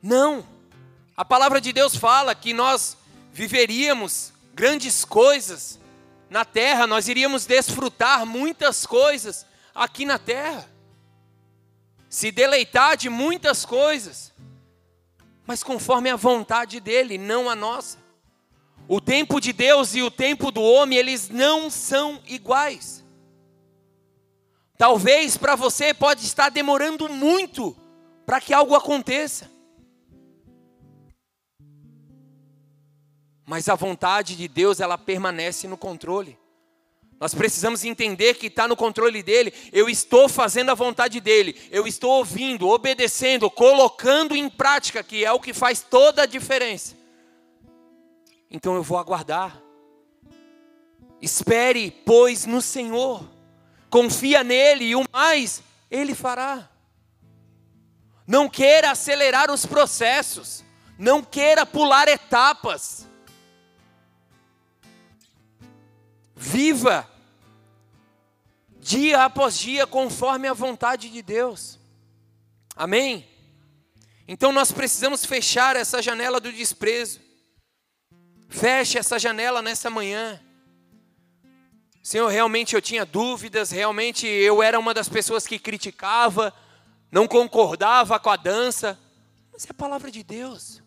Speaker 1: Não. A palavra de Deus fala que nós viveríamos grandes coisas na terra, nós iríamos desfrutar muitas coisas aqui na terra, se deleitar de muitas coisas, mas conforme a vontade dEle, não a nossa. o tempo de Deus e o tempo do homem, eles não são iguais. Talvez para você pode estar demorando muito para que algo aconteça. Mas a vontade de Deus, ela permanece no controle. Nós precisamos entender que está no controle dele. Eu estou fazendo a vontade dele. Eu estou ouvindo, obedecendo, colocando em prática, que é o que faz toda a diferença. Então eu vou aguardar. Espere, pois, no Senhor. Confia nele e o mais ele fará. Não queira acelerar os processos. Não queira pular etapas. Viva dia após dia conforme a vontade de Deus. Amém? Então nós precisamos fechar essa janela do desprezo. Feche essa janela nessa manhã. Senhor, realmente eu tinha dúvidas, realmente eu era uma das pessoas que criticava, não concordava com a dança, mas é a palavra de Deus.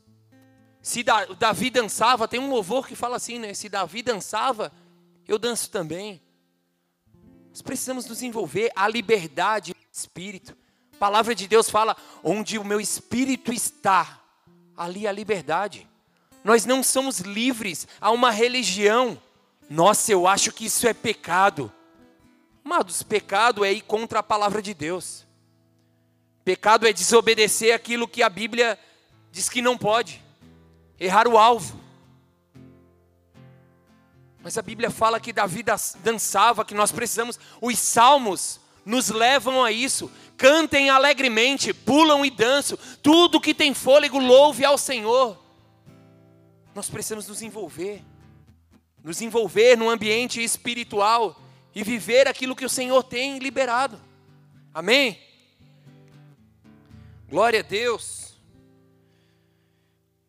Speaker 1: Se Davi dançava, tem um louvor que fala assim, né? Se Davi dançava, eu danço também. Nós precisamos nos envolver a liberdade do espírito. A palavra de Deus fala: onde o meu espírito está, ali a liberdade. Nós não somos livres a uma religião. Nossa, eu acho que isso é pecado. Amados, pecado é ir contra a palavra de Deus. Pecado é desobedecer aquilo que a Bíblia diz que não pode. Errar o alvo. Mas a Bíblia fala que Davi dançava, que nós precisamos. Os salmos nos levam a isso. Cantem alegremente, pulam e dançam. Tudo que tem fôlego, louve ao Senhor. Nós precisamos nos envolver, nos envolver no ambiente espiritual e viver aquilo que o Senhor tem liberado. Amém? Glória a Deus.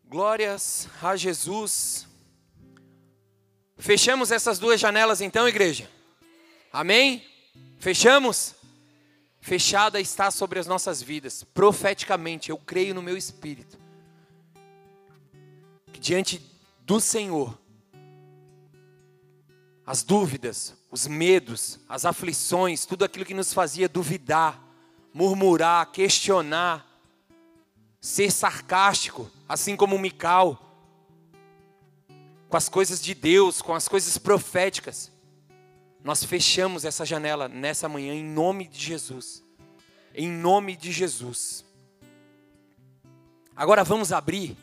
Speaker 1: Glórias a Jesus. Fechamos essas duas janelas então, igreja? Amém? Fechamos? Fechada está sobre as nossas vidas, profeticamente, eu creio no meu espírito diante do Senhor, as dúvidas, os medos, as aflições, tudo aquilo que nos fazia duvidar, murmurar, questionar, ser sarcástico, assim como Mical, com as coisas de Deus, com as coisas proféticas. Nós fechamos essa janela nessa manhã em nome de Jesus. Em nome de Jesus. Agora vamos abrir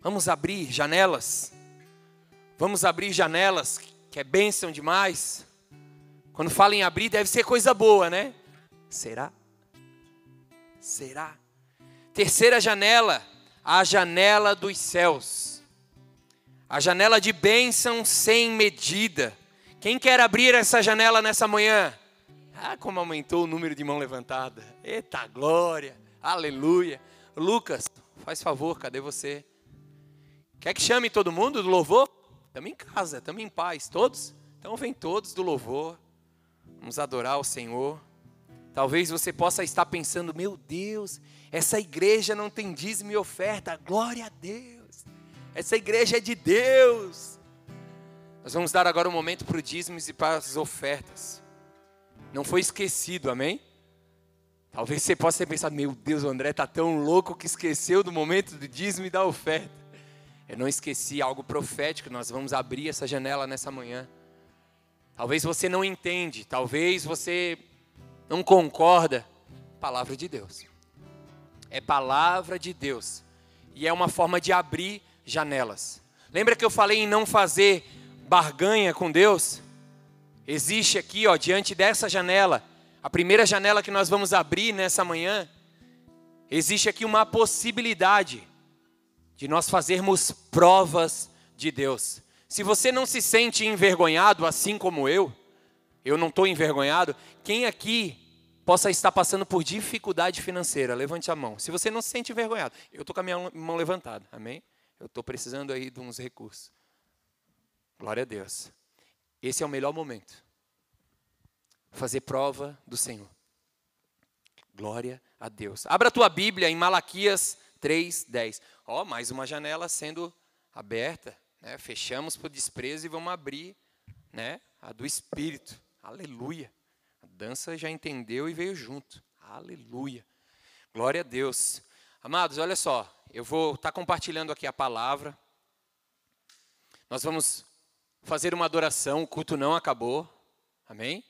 Speaker 1: Vamos abrir janelas. Vamos abrir janelas, que é bênção demais. Quando fala em abrir, deve ser coisa boa, né? Será? Será? Terceira janela, a janela dos céus. A janela de bênção sem medida. Quem quer abrir essa janela nessa manhã? Ah, como aumentou o número de mão levantada. Eita glória, aleluia. Lucas, faz favor, cadê você? Quer que chame todo mundo do louvor? Estamos em casa, estamos em paz, todos? Então vem todos do louvor. Vamos adorar o Senhor. Talvez você possa estar pensando, meu Deus, essa igreja não tem dízimo e oferta. Glória a Deus. Essa igreja é de Deus. Nós vamos dar agora um momento para o dízimo e para as ofertas. Não foi esquecido, amém? Talvez você possa ter pensado, meu Deus, o André está tão louco que esqueceu do momento do dízimo e da oferta. Eu não esqueci algo profético, nós vamos abrir essa janela nessa manhã. Talvez você não entende, talvez você não concorda. Palavra de Deus. É palavra de Deus. E é uma forma de abrir janelas. Lembra que eu falei em não fazer barganha com Deus? Existe aqui, ó, diante dessa janela, a primeira janela que nós vamos abrir nessa manhã, existe aqui uma possibilidade de nós fazermos provas de Deus. Se você não se sente envergonhado, assim como eu, eu não estou envergonhado, quem aqui possa estar passando por dificuldade financeira, levante a mão. Se você não se sente envergonhado, eu estou com a minha mão levantada, amém? Eu estou precisando aí de uns recursos. Glória a Deus. Esse é o melhor momento. Fazer prova do Senhor. Glória a Deus. Abra a tua Bíblia em Malaquias 3, 10. Ó, oh, mais uma janela sendo aberta Né? Fechamos o desprezo e vamos abrir né? a do Espírito. Aleluia. A dança já entendeu e veio junto. Aleluia. Glória a Deus. Amados, olha só. Eu vou estar tá compartilhando aqui a palavra. Nós vamos fazer uma adoração. O culto não acabou. Amém?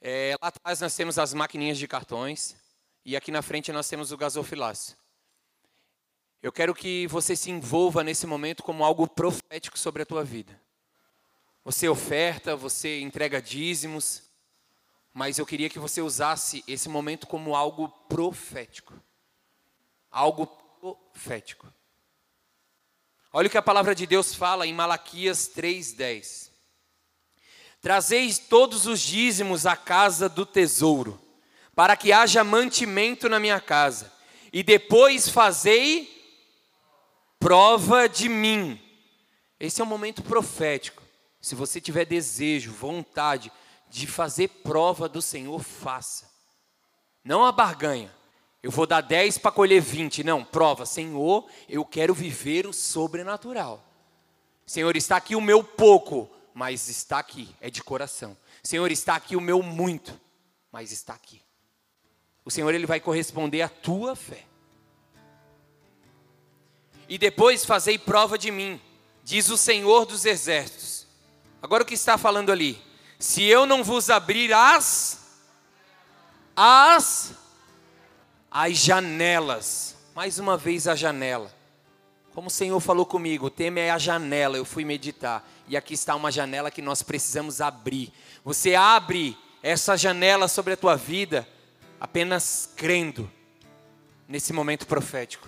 Speaker 1: É, lá atrás nós temos as maquininhas de cartões. E aqui na frente nós temos o gasofilácio. Eu quero que você se envolva nesse momento como algo profético sobre a tua vida. Você oferta, você entrega dízimos, mas eu queria que você usasse esse momento como algo profético. Algo profético. Olha o que a palavra de Deus fala em Malaquias 3:10. Trazeis todos os dízimos à casa do tesouro para que haja mantimento na minha casa, e depois fazei prova de mim. Esse é um momento profético. Se você tiver desejo, vontade de fazer prova do Senhor, faça. Não a barganha. Eu vou dar 10 para colher 20. Não, prova. Senhor, eu quero viver o sobrenatural. Senhor, está aqui o meu pouco, mas está aqui, é de coração. Senhor, está aqui o meu muito, mas está aqui o Senhor ele vai corresponder à tua fé. E depois fazei prova de mim, diz o Senhor dos exércitos. Agora o que está falando ali? Se eu não vos abrir as as as janelas, mais uma vez a janela. Como o Senhor falou comigo, o tema é a janela. Eu fui meditar e aqui está uma janela que nós precisamos abrir. Você abre essa janela sobre a tua vida apenas crendo nesse momento profético,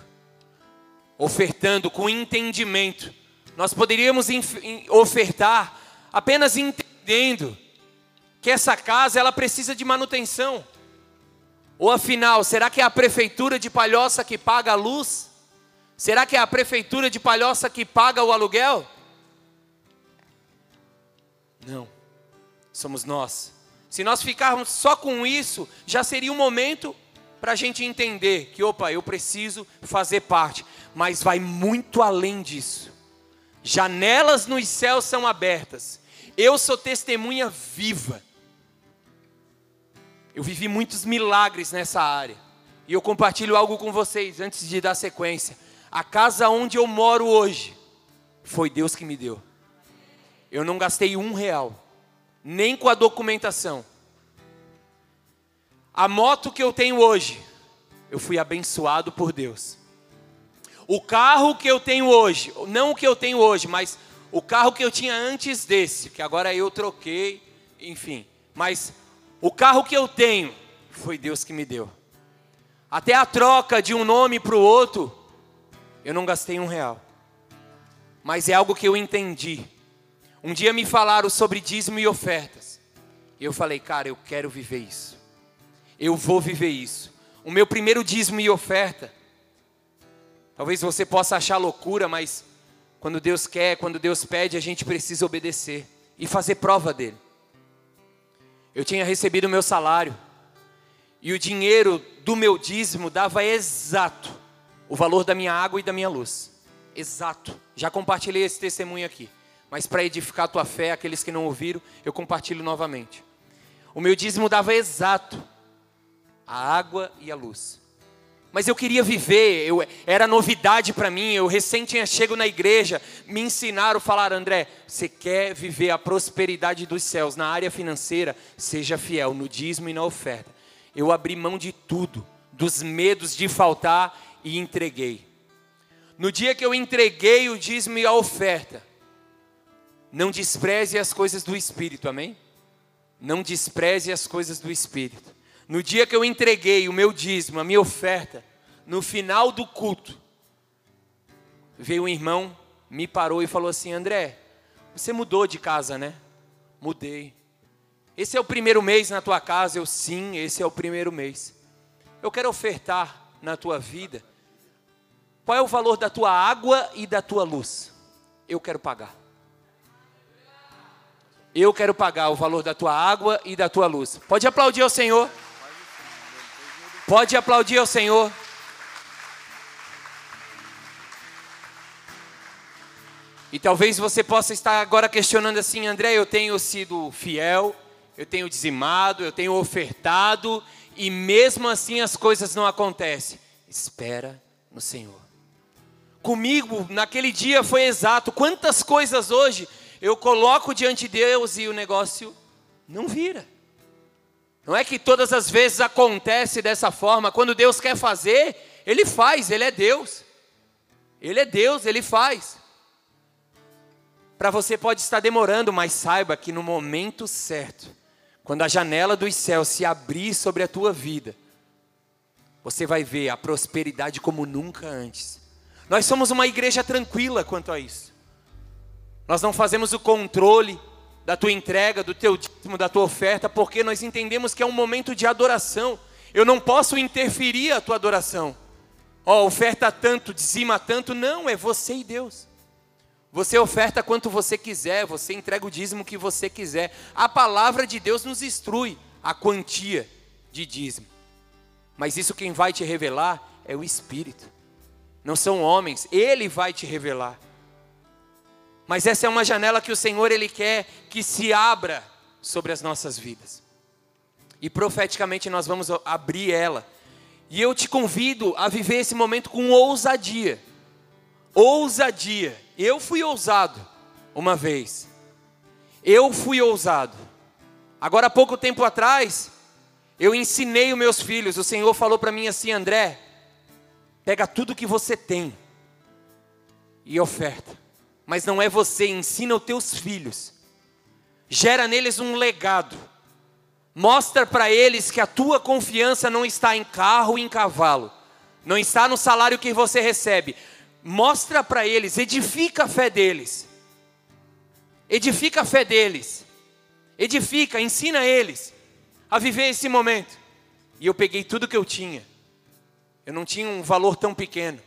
Speaker 1: ofertando com entendimento. Nós poderíamos ofertar apenas entendendo que essa casa ela precisa de manutenção. Ou afinal, será que é a prefeitura de Palhoça que paga a luz? Será que é a prefeitura de Palhoça que paga o aluguel? Não. Somos nós se nós ficarmos só com isso, já seria um momento para a gente entender que, opa, eu preciso fazer parte, mas vai muito além disso. Janelas nos céus são abertas. Eu sou testemunha viva. Eu vivi muitos milagres nessa área. E eu compartilho algo com vocês antes de dar sequência. A casa onde eu moro hoje foi Deus que me deu. Eu não gastei um real nem com a documentação. A moto que eu tenho hoje, eu fui abençoado por Deus. O carro que eu tenho hoje, não o que eu tenho hoje, mas o carro que eu tinha antes desse, que agora eu troquei, enfim. Mas o carro que eu tenho, foi Deus que me deu. Até a troca de um nome para o outro, eu não gastei um real. Mas é algo que eu entendi um dia me falaram sobre dízimo e ofertas. E eu falei, cara, eu quero viver isso. Eu vou viver isso. O meu primeiro dízimo e oferta. Talvez você possa achar loucura, mas quando Deus quer, quando Deus pede, a gente precisa obedecer e fazer prova dele. Eu tinha recebido o meu salário e o dinheiro do meu dízimo dava exato o valor da minha água e da minha luz. Exato. Já compartilhei esse testemunho aqui mas para edificar a tua fé, aqueles que não ouviram, eu compartilho novamente. O meu dízimo dava exato a água e a luz. Mas eu queria viver, eu, era novidade para mim, eu recém tinha chego na igreja, me ensinaram, falar André, você quer viver a prosperidade dos céus na área financeira, seja fiel no dízimo e na oferta. Eu abri mão de tudo, dos medos de faltar e entreguei. No dia que eu entreguei o dízimo e a oferta, não despreze as coisas do Espírito, amém? Não despreze as coisas do Espírito. No dia que eu entreguei o meu dízimo, a minha oferta, no final do culto, veio um irmão, me parou e falou assim: André, você mudou de casa, né? Mudei. Esse é o primeiro mês na tua casa? Eu, sim, esse é o primeiro mês. Eu quero ofertar na tua vida. Qual é o valor da tua água e da tua luz? Eu quero pagar. Eu quero pagar o valor da tua água e da tua luz. Pode aplaudir ao Senhor. Pode aplaudir ao Senhor. E talvez você possa estar agora questionando assim, André, eu tenho sido fiel, eu tenho dizimado, eu tenho ofertado, e mesmo assim as coisas não acontecem. Espera no Senhor. Comigo, naquele dia foi exato. Quantas coisas hoje eu coloco diante de Deus e o negócio não vira. Não é que todas as vezes acontece dessa forma. Quando Deus quer fazer, Ele faz, Ele é Deus. Ele é Deus, Ele faz. Para você pode estar demorando, mas saiba que no momento certo, quando a janela dos céus se abrir sobre a tua vida, você vai ver a prosperidade como nunca antes. Nós somos uma igreja tranquila quanto a isso. Nós não fazemos o controle da tua entrega, do teu dízimo, da tua oferta, porque nós entendemos que é um momento de adoração. Eu não posso interferir a tua adoração. Ó, oh, oferta tanto, dizima tanto. Não, é você e Deus. Você oferta quanto você quiser, você entrega o dízimo que você quiser. A palavra de Deus nos instrui a quantia de dízimo. Mas isso quem vai te revelar é o Espírito. Não são homens, ele vai te revelar. Mas essa é uma janela que o Senhor ele quer que se abra sobre as nossas vidas. E profeticamente nós vamos abrir ela. E eu te convido a viver esse momento com ousadia. Ousadia. Eu fui ousado uma vez. Eu fui ousado. Agora há pouco tempo atrás, eu ensinei os meus filhos. O Senhor falou para mim assim, André, pega tudo que você tem e oferta mas não é você, ensina os teus filhos. Gera neles um legado. Mostra para eles que a tua confiança não está em carro e em cavalo, não está no salário que você recebe. Mostra para eles, edifica a fé deles. Edifica a fé deles. Edifica, ensina eles a viver esse momento. E eu peguei tudo que eu tinha. Eu não tinha um valor tão pequeno.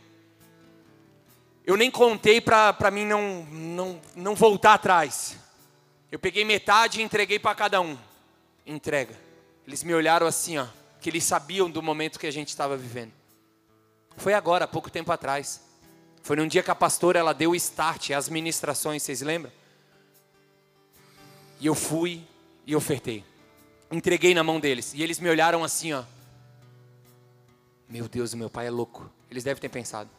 Speaker 1: Eu nem contei para mim não, não, não voltar atrás. Eu peguei metade e entreguei para cada um. Entrega. Eles me olharam assim, ó, que eles sabiam do momento que a gente estava vivendo. Foi agora, pouco tempo atrás. Foi num dia que a pastora ela deu o start, as ministrações, vocês lembram? E eu fui e ofertei. Entreguei na mão deles. E eles me olharam assim, ó. Meu Deus, meu pai é louco. Eles devem ter pensado.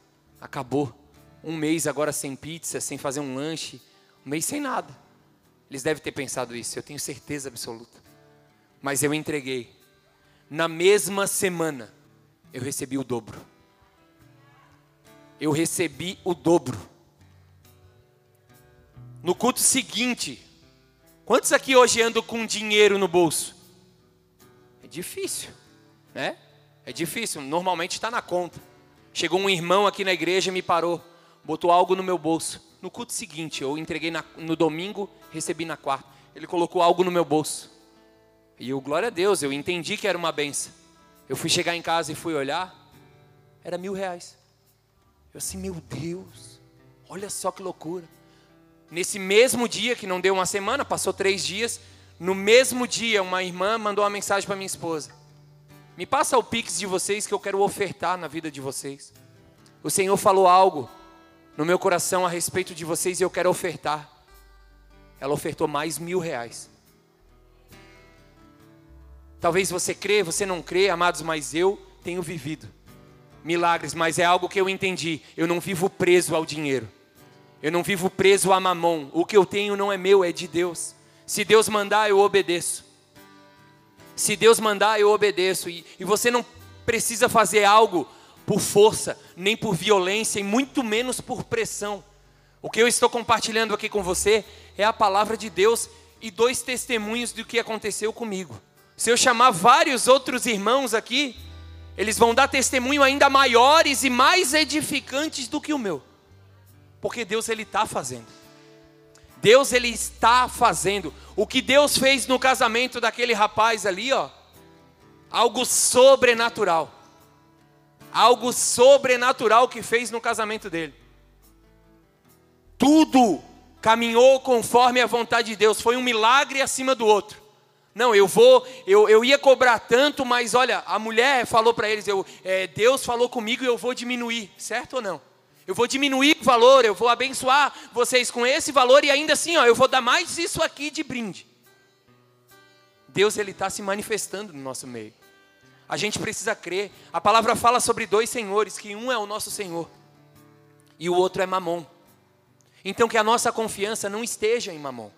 Speaker 1: Acabou um mês agora sem pizza, sem fazer um lanche, um mês sem nada. Eles devem ter pensado isso, eu tenho certeza absoluta. Mas eu entreguei. Na mesma semana, eu recebi o dobro. Eu recebi o dobro. No culto seguinte, quantos aqui hoje andam com dinheiro no bolso? É difícil, né? É difícil, normalmente está na conta. Chegou um irmão aqui na igreja e me parou botou algo no meu bolso. No culto seguinte, eu entreguei na, no domingo, recebi na quarta. Ele colocou algo no meu bolso. E eu, glória a Deus, eu entendi que era uma benção. Eu fui chegar em casa e fui olhar, era mil reais. Eu assim, meu Deus, olha só que loucura. Nesse mesmo dia, que não deu uma semana, passou três dias, no mesmo dia, uma irmã mandou uma mensagem para minha esposa. Me passa o pix de vocês que eu quero ofertar na vida de vocês. O Senhor falou algo no meu coração a respeito de vocês e eu quero ofertar. Ela ofertou mais mil reais. Talvez você crê, você não crê, amados, mas eu tenho vivido milagres, mas é algo que eu entendi. Eu não vivo preso ao dinheiro. Eu não vivo preso a mamão. O que eu tenho não é meu, é de Deus. Se Deus mandar, eu obedeço. Se Deus mandar, eu obedeço. E, e você não precisa fazer algo por força, nem por violência e muito menos por pressão. O que eu estou compartilhando aqui com você é a palavra de Deus e dois testemunhos do que aconteceu comigo. Se eu chamar vários outros irmãos aqui, eles vão dar testemunho ainda maiores e mais edificantes do que o meu, porque Deus ele está fazendo. Deus ele está fazendo o que Deus fez no casamento daquele rapaz ali, ó, algo sobrenatural algo sobrenatural que fez no casamento dele. Tudo caminhou conforme a vontade de Deus, foi um milagre acima do outro. Não, eu vou, eu, eu ia cobrar tanto, mas olha, a mulher falou para eles, eu, é, Deus falou comigo e eu vou diminuir, certo ou não? Eu vou diminuir o valor, eu vou abençoar vocês com esse valor e ainda assim, ó, eu vou dar mais isso aqui de brinde. Deus ele está se manifestando no nosso meio. A gente precisa crer. A palavra fala sobre dois senhores, que um é o nosso Senhor e o outro é Mamon. Então que a nossa confiança não esteja em Mamon.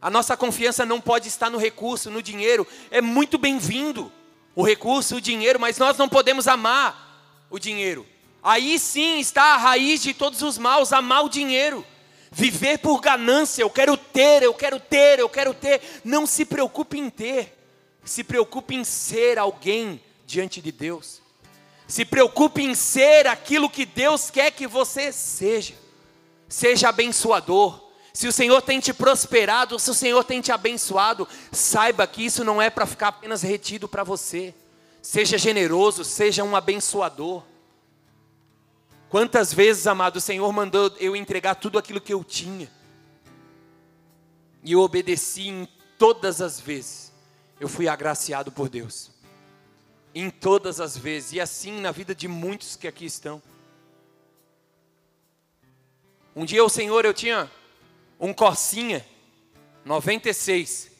Speaker 1: A nossa confiança não pode estar no recurso, no dinheiro. É muito bem-vindo o recurso, o dinheiro, mas nós não podemos amar o dinheiro. Aí sim está a raiz de todos os maus, amar o dinheiro. Viver por ganância, eu quero ter, eu quero ter, eu quero ter. Não se preocupe em ter, se preocupe em ser alguém diante de Deus. Se preocupe em ser aquilo que Deus quer que você seja. Seja abençoador. Se o Senhor tem te prosperado, se o Senhor tem te abençoado, saiba que isso não é para ficar apenas retido para você. Seja generoso, seja um abençoador. Quantas vezes, amado, o Senhor mandou eu entregar tudo aquilo que eu tinha. E eu obedeci em todas as vezes. Eu fui agraciado por Deus. Em todas as vezes. E assim na vida de muitos que aqui estão. Um dia o Senhor, eu tinha um Corsinha 96.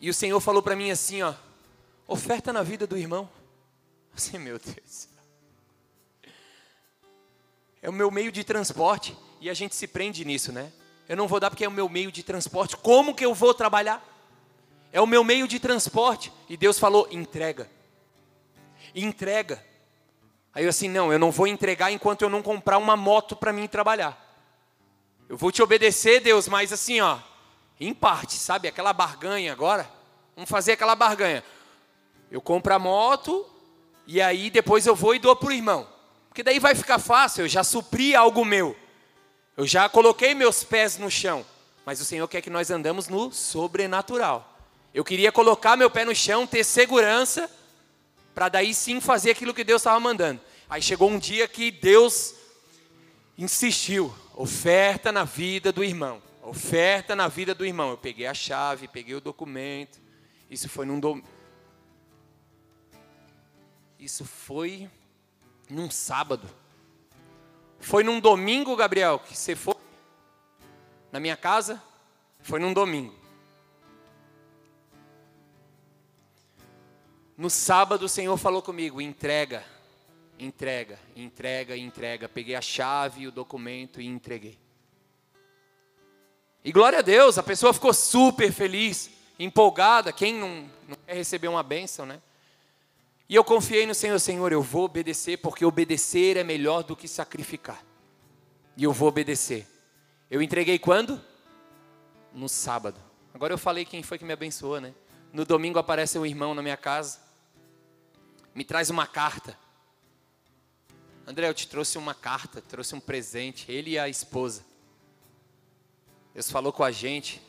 Speaker 1: E o Senhor falou para mim assim, ó, oferta na vida do irmão. Assim, meu Deus é o meu meio de transporte e a gente se prende nisso, né? Eu não vou dar porque é o meu meio de transporte. Como que eu vou trabalhar? É o meu meio de transporte. E Deus falou: entrega. Entrega. Aí eu assim, não, eu não vou entregar enquanto eu não comprar uma moto para mim trabalhar. Eu vou te obedecer, Deus, mas assim, ó, em parte, sabe? Aquela barganha agora. Vamos fazer aquela barganha. Eu compro a moto e aí depois eu vou e dou para o irmão. Porque daí vai ficar fácil, eu já supri algo meu. Eu já coloquei meus pés no chão. Mas o Senhor quer que nós andamos no sobrenatural. Eu queria colocar meu pé no chão, ter segurança, para daí sim fazer aquilo que Deus estava mandando. Aí chegou um dia que Deus insistiu: oferta na vida do irmão. Oferta na vida do irmão. Eu peguei a chave, peguei o documento. Isso foi num dom... Isso foi num sábado. Foi num domingo, Gabriel, que você foi na minha casa? Foi num domingo. No sábado o Senhor falou comigo: entrega, entrega, entrega, entrega. Peguei a chave, o documento e entreguei. E glória a Deus, a pessoa ficou super feliz, empolgada. Quem não, não quer receber uma bênção, né? E eu confiei no Senhor, Senhor, eu vou obedecer, porque obedecer é melhor do que sacrificar. E eu vou obedecer. Eu entreguei quando? No sábado. Agora eu falei quem foi que me abençoou, né? No domingo aparece um irmão na minha casa, me traz uma carta. André, eu te trouxe uma carta, trouxe um presente, ele e a esposa. Deus falou com a gente,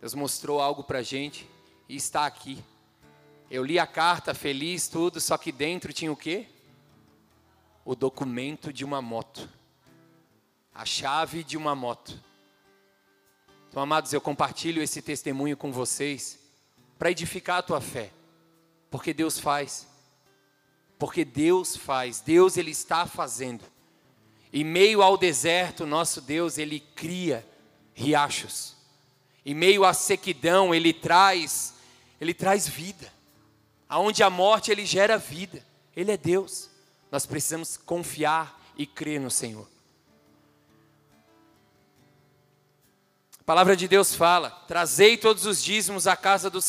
Speaker 1: Deus mostrou algo para a gente e está aqui. Eu li a carta feliz, tudo, só que dentro tinha o quê? O documento de uma moto. A chave de uma moto. Então, amados, eu compartilho esse testemunho com vocês para edificar a tua fé. Porque Deus faz. Porque Deus faz. Deus ele está fazendo. Em meio ao deserto, nosso Deus, ele cria riachos. Em meio à sequidão, ele traz ele traz vida. Aonde a morte ele gera vida. Ele é Deus. Nós precisamos confiar e crer no Senhor. A palavra de Deus fala: Trazei todos os dízimos à casa do,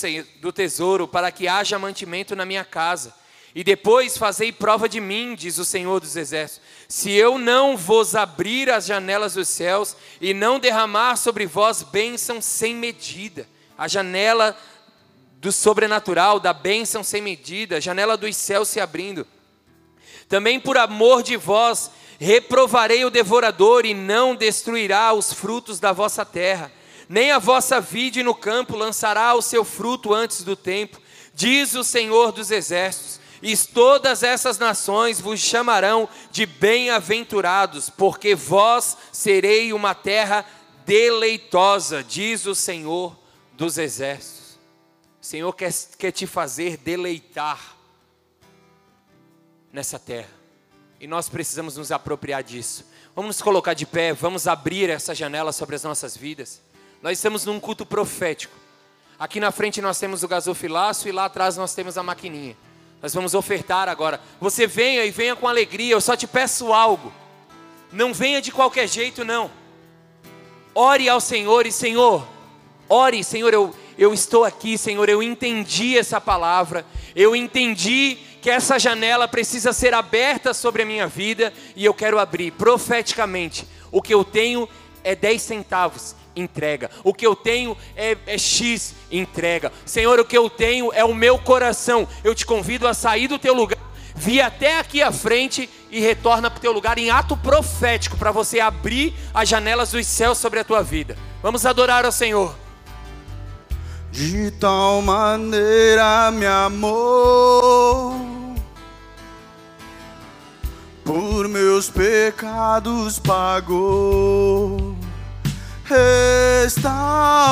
Speaker 1: do tesouro, para que haja mantimento na minha casa. E depois fazei prova de mim, diz o Senhor dos Exércitos, se eu não vos abrir as janelas dos céus e não derramar sobre vós bênção sem medida. A janela do sobrenatural, da bênção sem medida, janela dos céus se abrindo. Também por amor de vós, reprovarei o devorador e não destruirá os frutos da vossa terra. Nem a vossa vide no campo lançará o seu fruto antes do tempo, diz o Senhor dos exércitos. E todas essas nações vos chamarão de bem-aventurados, porque vós serei uma terra deleitosa, diz o Senhor dos exércitos. O Senhor quer, quer te fazer deleitar nessa terra. E nós precisamos nos apropriar disso. Vamos nos colocar de pé, vamos abrir essa janela sobre as nossas vidas. Nós estamos num culto profético. Aqui na frente nós temos o gasofilaço e lá atrás nós temos a maquininha. Nós vamos ofertar agora. Você venha e venha com alegria. Eu só te peço algo. Não venha de qualquer jeito, não. Ore ao Senhor e Senhor, ore, Senhor, eu, eu estou aqui, Senhor, eu entendi essa palavra, eu entendi que essa janela precisa ser aberta sobre a minha vida e eu quero abrir profeticamente. O que eu tenho é 10 centavos, entrega. O que eu tenho é, é, X, entrega. Senhor, o que eu tenho é o meu coração. Eu te convido a sair do teu lugar, vir até aqui à frente e retorna para o teu lugar em ato profético para você abrir as janelas dos céus sobre a tua vida. Vamos adorar ao Senhor.
Speaker 2: De tal maneira me amou, por meus pecados pagou restaurou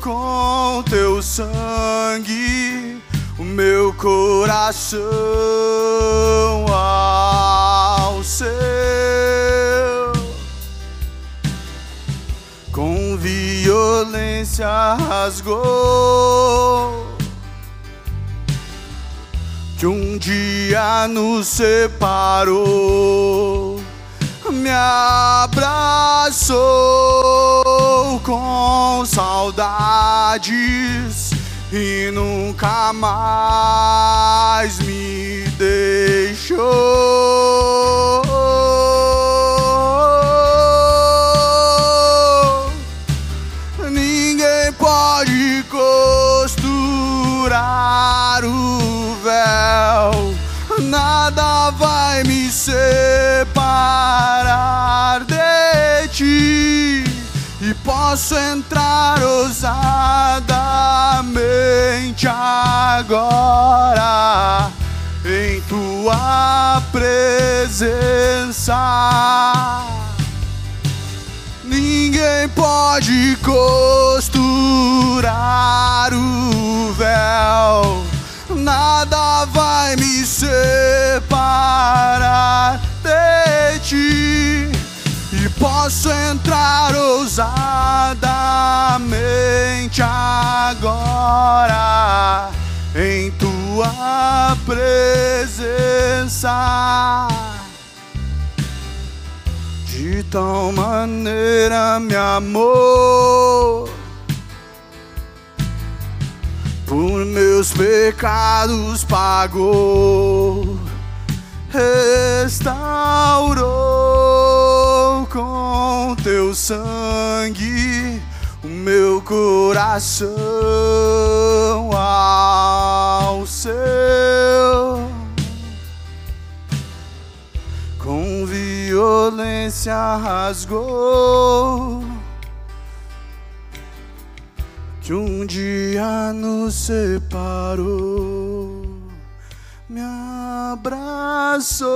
Speaker 2: com teu sangue o meu coração ao seu. Com violência rasgou que um dia nos separou me abraçou com saudades e nunca mais me deixou. Ninguém pode costurar o véu, nada vai me separar posso entrar ousadamente agora em tua presença. Ninguém pode costurar o véu, nada vai me separar de ti posso entrar ousadamente agora em tua presença. De tal maneira me amou, por meus pecados pagou, restaurou com teu sangue o meu coração ao seu. Com violência rasgou que um dia nos separou, me abraçou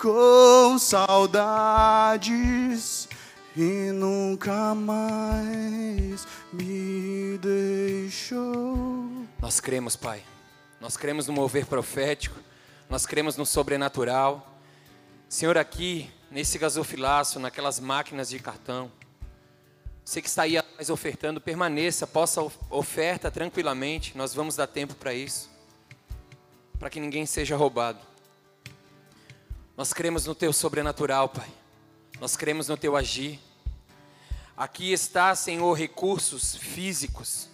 Speaker 2: com saudades e nunca mais me deixou.
Speaker 1: Nós cremos, Pai. Nós cremos no mover profético. Nós cremos no sobrenatural. Senhor, aqui, nesse gasofilaço, naquelas máquinas de cartão, você que está aí atrás ofertando, permaneça, possa oferta tranquilamente. Nós vamos dar tempo para isso. Para que ninguém seja roubado. Nós cremos no teu sobrenatural, Pai. Nós cremos no teu agir. Aqui está, Senhor, recursos físicos.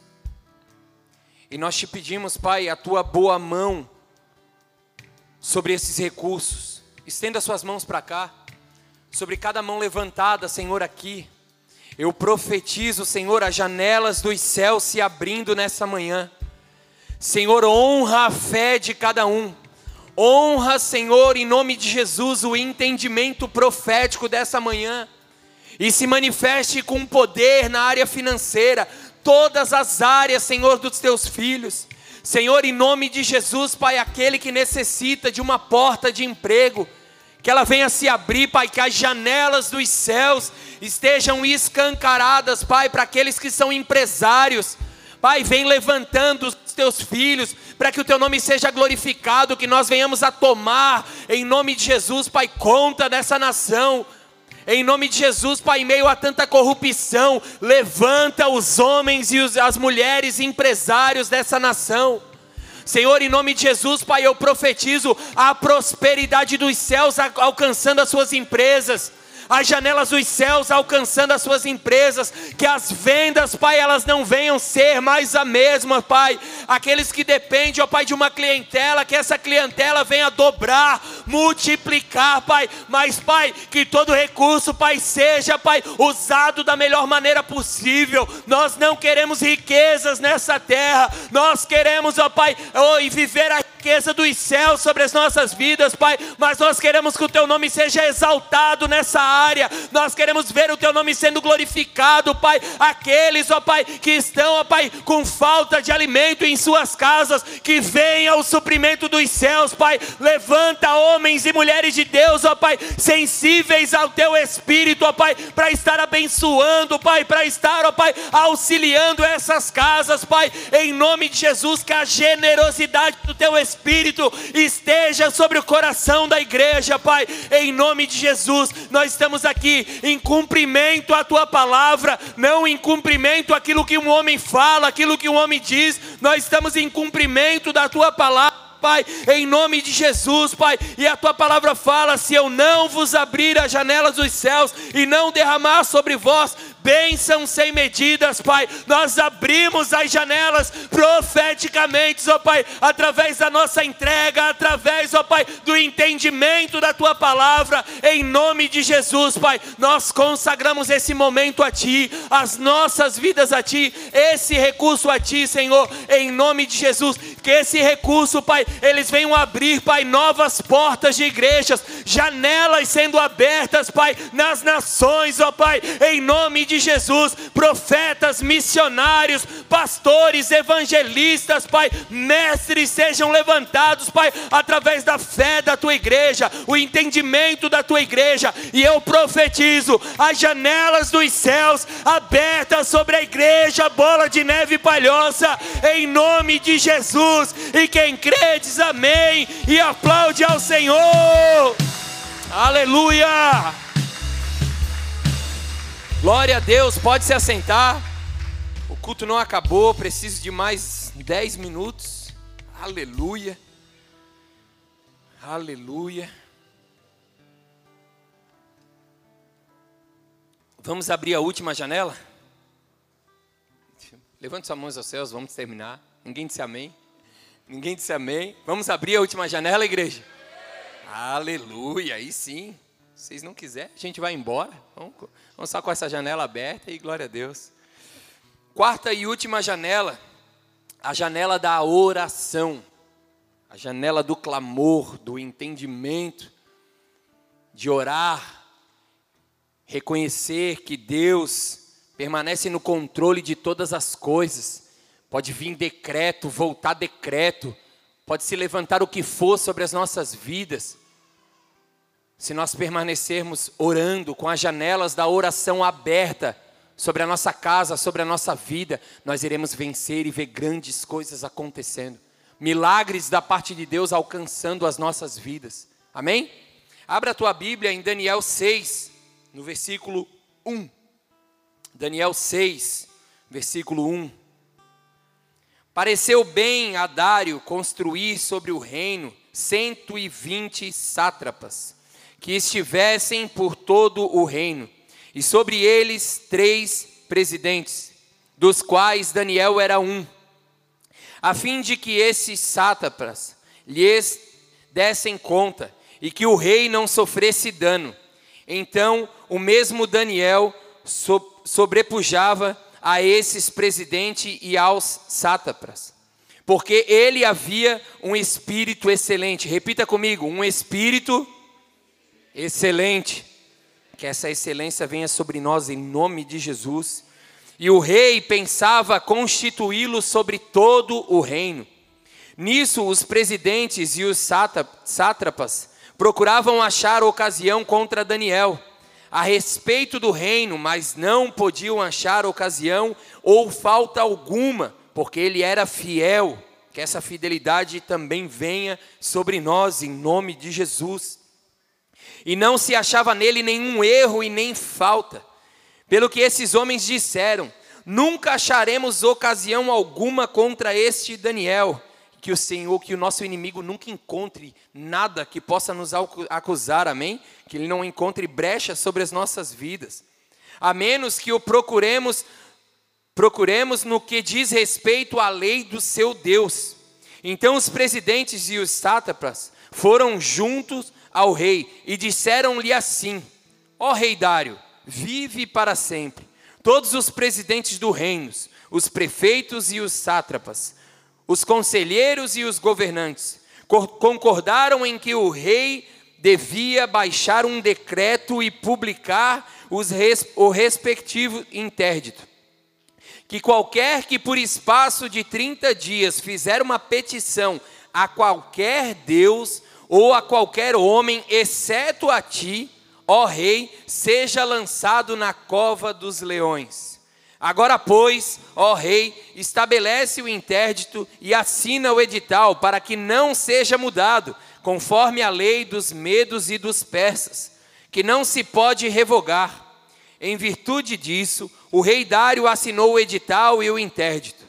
Speaker 1: E nós te pedimos, Pai, a tua boa mão sobre esses recursos. Estenda suas mãos para cá. Sobre cada mão levantada, Senhor, aqui. Eu profetizo, Senhor, as janelas dos céus se abrindo nessa manhã. Senhor, honra a fé de cada um. Honra, Senhor, em nome de Jesus, o entendimento profético dessa manhã. E se manifeste com poder na área financeira, todas as áreas, Senhor, dos teus filhos. Senhor, em nome de Jesus, Pai, aquele que necessita de uma porta de emprego, que ela venha se abrir, Pai, que as janelas dos céus estejam escancaradas, Pai, para aqueles que são empresários, Pai, vem levantando os teus filhos, para que o teu nome seja glorificado, que nós venhamos a tomar, em nome de Jesus, Pai, conta dessa nação. Em nome de Jesus, Pai, em meio a tanta corrupção, levanta os homens e as mulheres empresários dessa nação. Senhor, em nome de Jesus, Pai, eu profetizo a prosperidade dos céus alcançando as suas empresas as janelas dos céus alcançando as suas empresas, que as vendas, Pai, elas não venham ser mais a mesma, Pai. Aqueles que dependem, ó Pai, de uma clientela, que essa clientela venha dobrar, multiplicar, Pai. Mas, Pai, que todo recurso, Pai, seja, Pai, usado da melhor maneira possível. Nós não queremos riquezas nessa terra, nós queremos, ó Pai, oh, viver a riqueza dos céus sobre as nossas vidas, Pai, mas nós queremos que o Teu nome seja exaltado nessa área, nós queremos ver o Teu nome sendo glorificado, Pai. Aqueles, ó Pai, que estão, ó Pai, com falta de alimento em suas casas, que venha o suprimento dos céus, Pai. Levanta homens e mulheres de Deus, ó Pai, sensíveis ao Teu Espírito, ó Pai, para estar abençoando, Pai, para estar, ó Pai, auxiliando essas casas, Pai, em nome de Jesus, que a generosidade do Teu Espírito esteja sobre o coração da igreja, Pai, em nome de Jesus. Nós estamos aqui em cumprimento à tua palavra, não em cumprimento àquilo que um homem fala, aquilo que um homem diz, nós estamos em cumprimento da tua palavra. Pai, em nome de Jesus, Pai. E a tua palavra fala: se eu não vos abrir as janelas dos céus e não derramar sobre vós bênção sem medidas, Pai. Nós abrimos as janelas profeticamente, ó Pai, através da nossa entrega, através, ó Pai, do entendimento da tua palavra, em nome de Jesus, Pai. Nós consagramos esse momento a Ti, as nossas vidas a Ti, esse recurso a Ti, Senhor, em nome de Jesus. Que esse recurso, Pai, eles venham abrir, Pai, novas portas de igrejas, janelas sendo abertas, Pai, nas nações, ó Pai, em nome de de Jesus, profetas, missionários, pastores, evangelistas, Pai, mestres sejam levantados, Pai, através da fé da tua igreja, o entendimento da tua igreja, e eu profetizo as janelas dos céus abertas sobre a igreja, bola de neve palhoça, em nome de Jesus. E quem crê diz amém e aplaude ao Senhor. Aleluia! Glória a Deus, pode se assentar. O culto não acabou, preciso de mais 10 minutos. Aleluia. Aleluia. Vamos abrir a última janela? Levante suas mãos aos céus, vamos terminar. Ninguém disse amém. Ninguém disse amém. Vamos abrir a última janela, igreja? Aleluia, aí sim. Se vocês não quiserem, a gente vai embora. Vamos, vamos só com essa janela aberta e glória a Deus. Quarta e última janela, a janela da oração, a janela do clamor, do entendimento, de orar, reconhecer que Deus permanece no controle de todas as coisas. Pode vir decreto, voltar decreto, pode se levantar o que for sobre as nossas vidas se nós permanecermos orando com as janelas da oração aberta sobre a nossa casa, sobre a nossa vida, nós iremos vencer e ver grandes coisas acontecendo. Milagres da parte de Deus alcançando as nossas vidas. Amém? Abra a tua Bíblia em Daniel 6, no versículo 1. Daniel 6, versículo 1. Pareceu bem a Dário construir sobre o reino 120 sátrapas que estivessem por todo o reino, e sobre eles três presidentes, dos quais Daniel era um, a fim de que esses sátrapas lhes dessem conta e que o rei não sofresse dano. Então, o mesmo Daniel so sobrepujava a esses presidentes e aos sátrapas, porque ele havia um espírito excelente. Repita comigo: um espírito excelente. Que essa excelência venha sobre nós em nome de Jesus. E o rei pensava constituí-lo sobre todo o reino. Nisso, os presidentes e os sátrapas procuravam achar ocasião contra Daniel a respeito do reino, mas não podiam achar ocasião ou falta alguma porque ele era fiel, que essa fidelidade também venha sobre nós, em nome de Jesus. E não se achava nele nenhum erro e nem falta. Pelo que esses homens disseram, nunca acharemos ocasião alguma contra este Daniel. Que o Senhor, que o nosso inimigo nunca encontre nada que possa nos acusar, amém? Que ele não encontre brecha sobre as nossas vidas. A menos que o procuremos, procuremos no que diz respeito à lei do seu Deus. Então os presidentes e os sátrapas foram juntos ao rei e disseram-lhe assim: Ó rei Dário, vive para sempre. Todos os presidentes do reino, os prefeitos e os sátrapas, os conselheiros e os governantes, concordaram em que o rei devia baixar um decreto e publicar os, o respectivo interdito. Que qualquer que por espaço de 30 dias fizer uma petição a qualquer Deus ou a qualquer homem, exceto a ti, ó rei, seja lançado na cova dos leões. Agora, pois, ó rei, estabelece o interdito e assina o edital, para que não seja mudado, conforme a lei dos medos e dos persas, que não se pode revogar. Em virtude disso, o rei Dário assinou o edital e o interdito.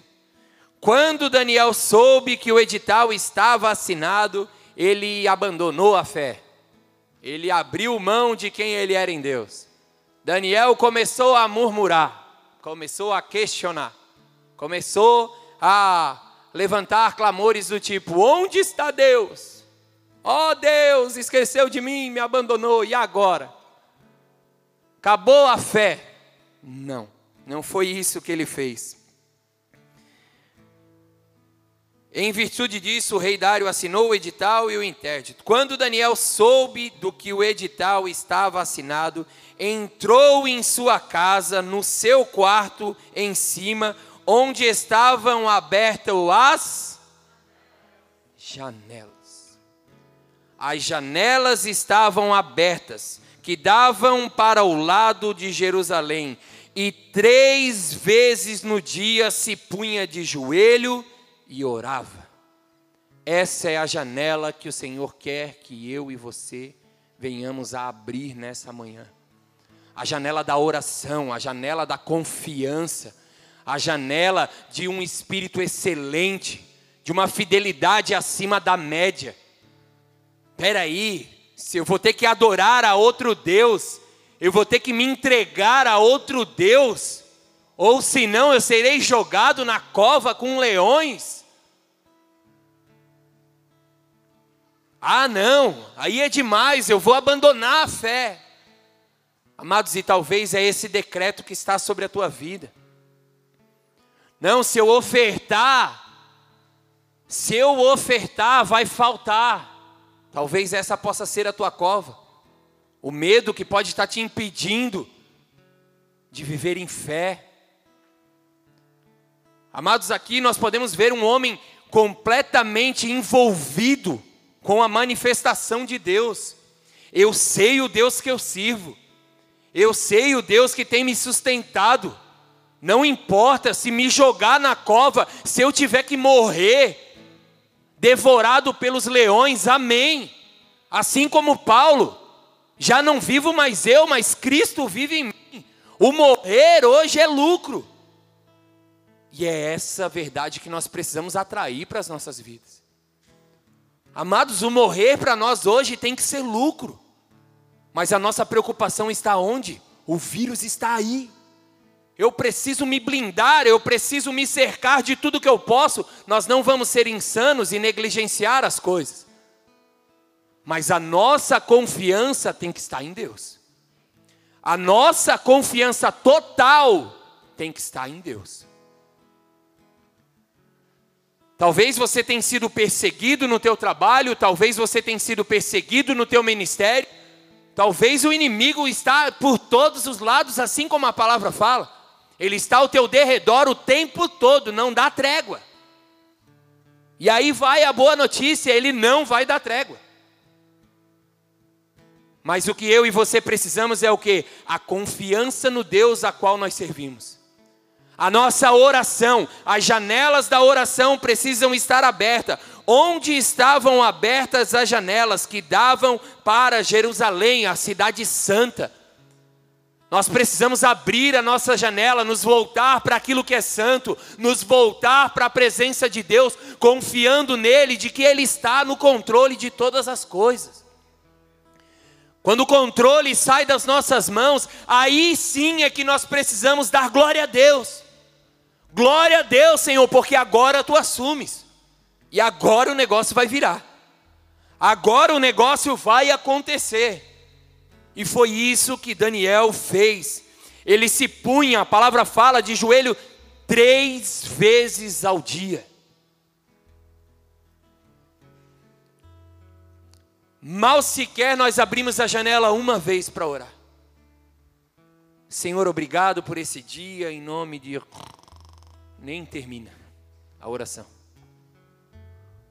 Speaker 1: Quando Daniel soube que o edital estava assinado, ele abandonou a fé ele abriu mão de quem ele era em Deus. Daniel começou a murmurar, começou a questionar, começou a levantar clamores do tipo: Onde está Deus? Ó oh, Deus, esqueceu de mim, me abandonou, e agora? Acabou a fé? Não, não foi isso que ele fez. Em virtude disso, o rei Dário assinou o edital e o interdito. Quando Daniel soube do que o edital estava assinado, entrou em sua casa, no seu quarto em cima, onde estavam abertas as janelas. As janelas estavam abertas, que davam para o lado de Jerusalém, e três vezes no dia se punha de joelho e orava. Essa é a janela que o Senhor quer que eu e você venhamos a abrir nessa manhã. A janela da oração, a janela da confiança, a janela de um espírito excelente, de uma fidelidade acima da média. Espera aí, se eu vou ter que adorar a outro Deus, eu vou ter que me entregar a outro Deus, ou senão eu serei jogado na cova com leões. Ah, não, aí é demais, eu vou abandonar a fé. Amados, e talvez é esse decreto que está sobre a tua vida. Não, se eu ofertar, se eu ofertar, vai faltar. Talvez essa possa ser a tua cova. O medo que pode estar te impedindo de viver em fé. Amados, aqui nós podemos ver um homem completamente envolvido com a manifestação de Deus. Eu sei o Deus que eu sirvo. Eu sei o Deus que tem me sustentado. Não importa se me jogar na cova, se eu tiver que morrer, devorado pelos leões, amém. Assim como Paulo, já não vivo mais eu, mas Cristo vive em mim. O morrer hoje é lucro. E é essa verdade que nós precisamos atrair para as nossas vidas. Amados, o morrer para nós hoje tem que ser lucro. Mas a nossa preocupação está onde? O vírus está aí. Eu preciso me blindar, eu preciso me cercar de tudo que eu posso. Nós não vamos ser insanos e negligenciar as coisas. Mas a nossa confiança tem que estar em Deus. A nossa confiança total tem que estar em Deus. Talvez você tenha sido perseguido no teu trabalho, talvez você tenha sido perseguido no teu ministério. Talvez o inimigo está por todos os lados, assim como a palavra fala. Ele está ao teu derredor o tempo todo, não dá trégua. E aí vai a boa notícia, ele não vai dar trégua. Mas o que eu e você precisamos é o que? A confiança no Deus a qual nós servimos A nossa oração, as janelas da oração precisam estar abertas. Onde estavam abertas as janelas que davam para Jerusalém, a cidade santa? Nós precisamos abrir a nossa janela, nos voltar para aquilo que é santo, nos voltar para a presença de Deus, confiando nele, de que Ele está no controle de todas as coisas. Quando o controle sai das nossas mãos, aí sim é que nós precisamos dar glória a Deus. Glória a Deus, Senhor, porque agora tu assumes. E agora o negócio vai virar. Agora o negócio vai acontecer. E foi isso que Daniel fez. Ele se punha, a palavra fala, de joelho três vezes ao dia. Mal sequer nós abrimos a janela uma vez para orar. Senhor, obrigado por esse dia, em nome de. Nem termina a oração.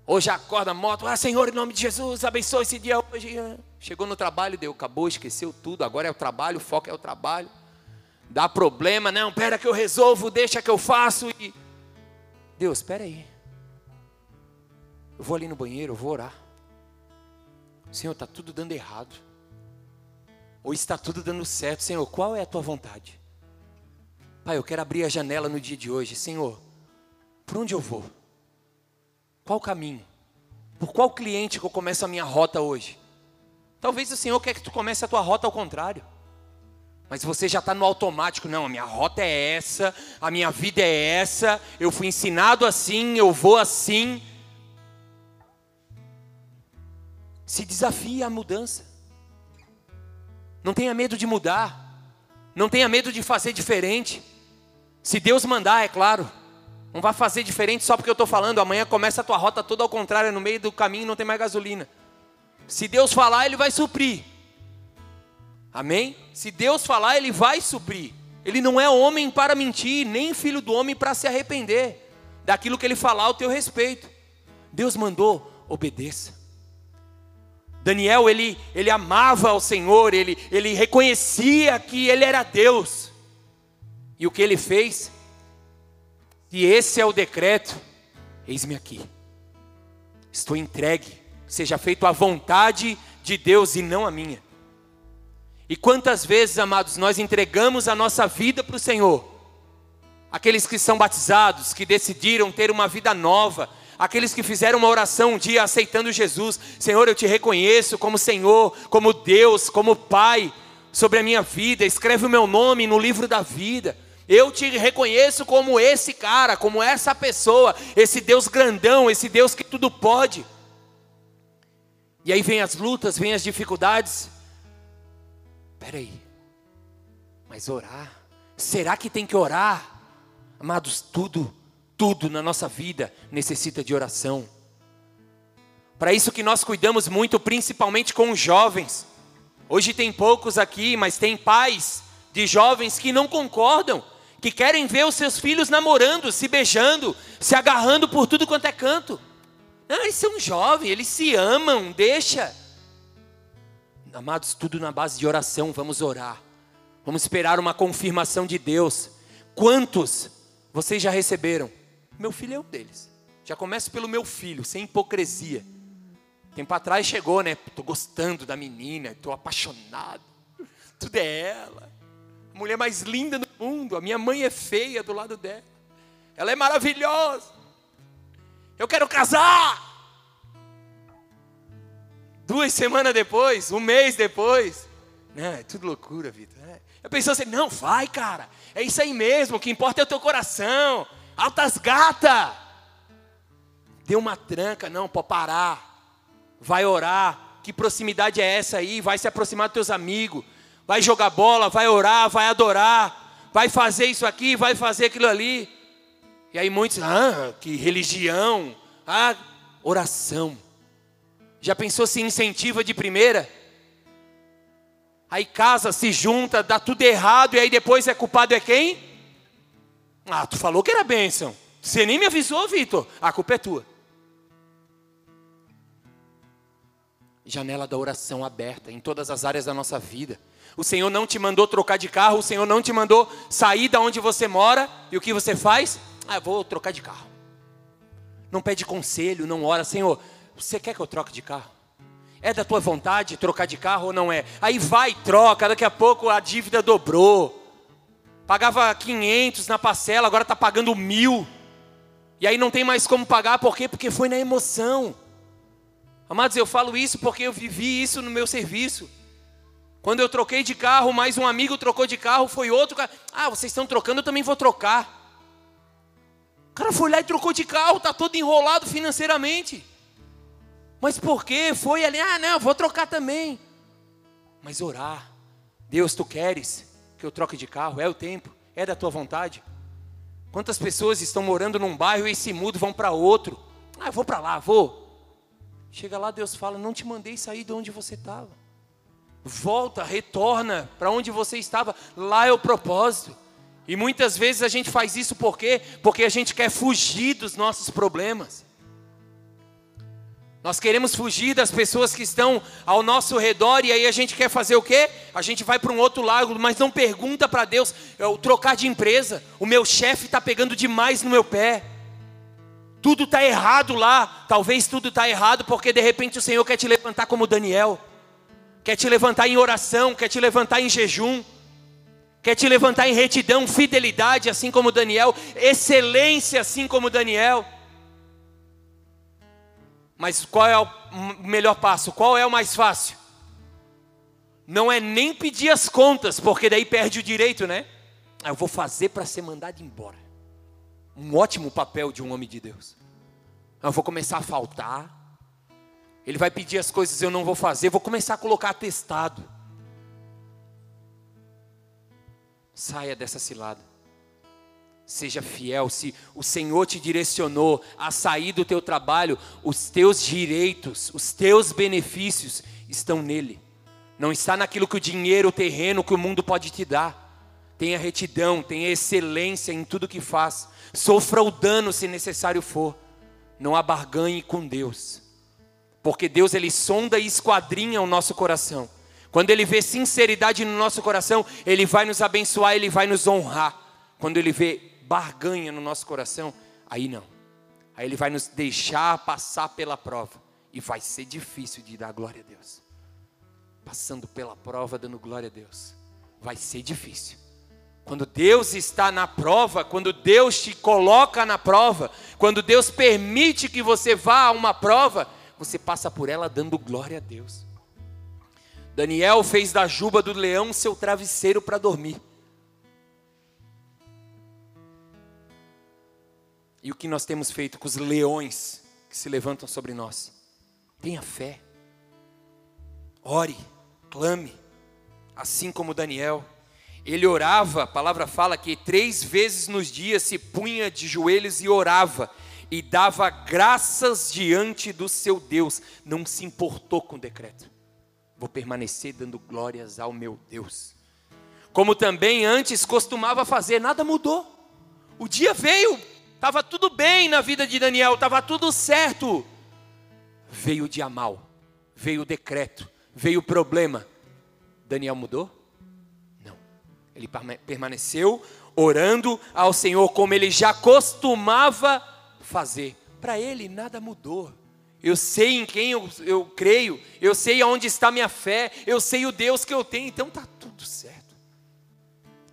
Speaker 1: Hoje acorda a moto, ah Senhor, em nome de Jesus, abençoe esse dia hoje. Chegou no trabalho, deu, acabou, esqueceu tudo, agora é o trabalho, o foco é o trabalho. Dá problema, não, pera que eu resolvo, deixa que eu faço. E... Deus, espera aí. Eu vou ali no banheiro, eu vou orar. Senhor, está tudo dando errado. Ou está tudo dando certo. Senhor, qual é a tua vontade? Pai, eu quero abrir a janela no dia de hoje. Senhor, por onde eu vou? Qual caminho? Por qual cliente que eu começo a minha rota hoje? Talvez o Senhor quer que tu comece a tua rota ao contrário. Mas você já está no automático, não, a minha rota é essa, a minha vida é essa, eu fui ensinado assim, eu vou assim. Se desafie à mudança. Não tenha medo de mudar. Não tenha medo de fazer diferente. Se Deus mandar, é claro. Não vai fazer diferente só porque eu estou falando. Amanhã começa a tua rota toda ao contrário, no meio do caminho não tem mais gasolina. Se Deus falar, Ele vai suprir. Amém? Se Deus falar, Ele vai suprir. Ele não é homem para mentir, nem filho do homem para se arrepender daquilo que Ele falar ao teu respeito. Deus mandou, obedeça. Daniel, ele, ele amava ao Senhor, ele, ele reconhecia que Ele era Deus. E o que ele fez? E esse é o decreto, eis-me aqui. Estou entregue seja feito a vontade de Deus e não a minha. E quantas vezes, amados, nós entregamos a nossa vida para o Senhor? Aqueles que são batizados, que decidiram ter uma vida nova, aqueles que fizeram uma oração um dia aceitando Jesus: Senhor, eu te reconheço como Senhor, como Deus, como Pai sobre a minha vida, escreve o meu nome no livro da vida. Eu te reconheço como esse cara, como essa pessoa, esse Deus grandão, esse Deus que tudo pode. E aí vem as lutas, vem as dificuldades. Peraí, mas orar? Será que tem que orar? Amados, tudo, tudo na nossa vida necessita de oração. Para isso que nós cuidamos muito, principalmente com os jovens. Hoje tem poucos aqui, mas tem pais de jovens que não concordam, que querem ver os seus filhos namorando, se beijando, se agarrando por tudo quanto é canto. Não, eles são jovens, eles se amam, deixa. Amados, tudo na base de oração, vamos orar. Vamos esperar uma confirmação de Deus. Quantos vocês já receberam? Meu filho é um deles. Já começo pelo meu filho, sem hipocrisia. Tempo atrás chegou, né? Tô gostando da menina, tô apaixonado. Tudo é ela. Mulher mais linda do mundo. A minha mãe é feia do lado dela. Ela é maravilhosa. Eu quero casar. Duas semanas depois, um mês depois. Não, é tudo loucura, Vitor. É. Eu pensei assim, não, vai, cara. É isso aí mesmo, o que importa é o teu coração. Altas gata. Deu uma tranca, não, pode parar. Vai orar. Que proximidade é essa aí? Vai se aproximar dos teus amigos. Vai jogar bola, vai orar, vai adorar. Vai fazer isso aqui, vai fazer aquilo ali. E aí muitos, ah, que religião, ah, oração. Já pensou se incentiva de primeira? Aí casa, se junta, dá tudo errado e aí depois é culpado é quem? Ah, tu falou que era bênção. Você nem me avisou, Vitor. A culpa é tua. Janela da oração aberta em todas as áreas da nossa vida. O Senhor não te mandou trocar de carro, o Senhor não te mandou sair da onde você mora, e o que você faz? Ah, vou trocar de carro. Não pede conselho, não ora, Senhor, você quer que eu troque de carro? É da tua vontade trocar de carro ou não é? Aí vai, troca, daqui a pouco a dívida dobrou. Pagava 500 na parcela, agora está pagando mil. E aí não tem mais como pagar, por quê? Porque foi na emoção. Amados, eu falo isso porque eu vivi isso no meu serviço. Quando eu troquei de carro, mais um amigo trocou de carro, foi outro cara. Ah, vocês estão trocando, eu também vou trocar. O cara foi lá e trocou de carro, está todo enrolado financeiramente. Mas por quê? Foi ali, ah, não, vou trocar também. Mas orar. Deus, tu queres que eu troque de carro? É o tempo, é da tua vontade. Quantas pessoas estão morando num bairro e se mudam, vão para outro? Ah, eu vou para lá, vou. Chega lá, Deus fala: Não te mandei sair de onde você estava. Volta, retorna para onde você estava. Lá é o propósito. E muitas vezes a gente faz isso por quê? Porque a gente quer fugir dos nossos problemas. Nós queremos fugir das pessoas que estão ao nosso redor e aí a gente quer fazer o quê? A gente vai para um outro lado, mas não pergunta para Deus, eu trocar de empresa, o meu chefe está pegando demais no meu pé tudo está errado lá. Talvez tudo está errado porque de repente o Senhor quer te levantar como Daniel, quer te levantar em oração, quer te levantar em jejum, quer te levantar em retidão, fidelidade, assim como Daniel, excelência, assim como Daniel. Mas qual é o melhor passo? Qual é o mais fácil? Não é nem pedir as contas, porque daí perde o direito, né? Ah, eu vou fazer para ser mandado embora um ótimo papel de um homem de Deus. Eu vou começar a faltar. Ele vai pedir as coisas eu não vou fazer, vou começar a colocar atestado. Saia dessa cilada. Seja fiel, se o Senhor te direcionou a sair do teu trabalho, os teus direitos, os teus benefícios estão nele. Não está naquilo que o dinheiro, o terreno, que o mundo pode te dar. Tenha retidão, tenha excelência em tudo que faz. Sofra o dano se necessário for. Não abarganhe com Deus. Porque Deus ele sonda e esquadrinha o nosso coração. Quando ele vê sinceridade no nosso coração, ele vai nos abençoar, ele vai nos honrar. Quando ele vê barganha no nosso coração, aí não. Aí ele vai nos deixar passar pela prova e vai ser difícil de dar glória a Deus. Passando pela prova, dando glória a Deus, vai ser difícil. Quando Deus está na prova, quando Deus te coloca na prova, quando Deus permite que você vá a uma prova, você passa por ela dando glória a Deus. Daniel fez da juba do leão seu travesseiro para dormir. E o que nós temos feito com os leões que se levantam sobre nós? Tenha fé. Ore, clame, assim como Daniel. Ele orava, a palavra fala que três vezes nos dias se punha de joelhos e orava, e dava graças diante do seu Deus, não se importou com o decreto. Vou permanecer dando glórias ao meu Deus. Como também antes costumava fazer, nada mudou. O dia veio, estava tudo bem na vida de Daniel, estava tudo certo. Veio o dia mal, veio o decreto, veio o problema. Daniel mudou? Ele permaneceu orando ao Senhor como ele já costumava fazer. Para ele nada mudou. Eu sei em quem eu, eu creio, eu sei aonde está minha fé, eu sei o Deus que eu tenho, então está tudo certo.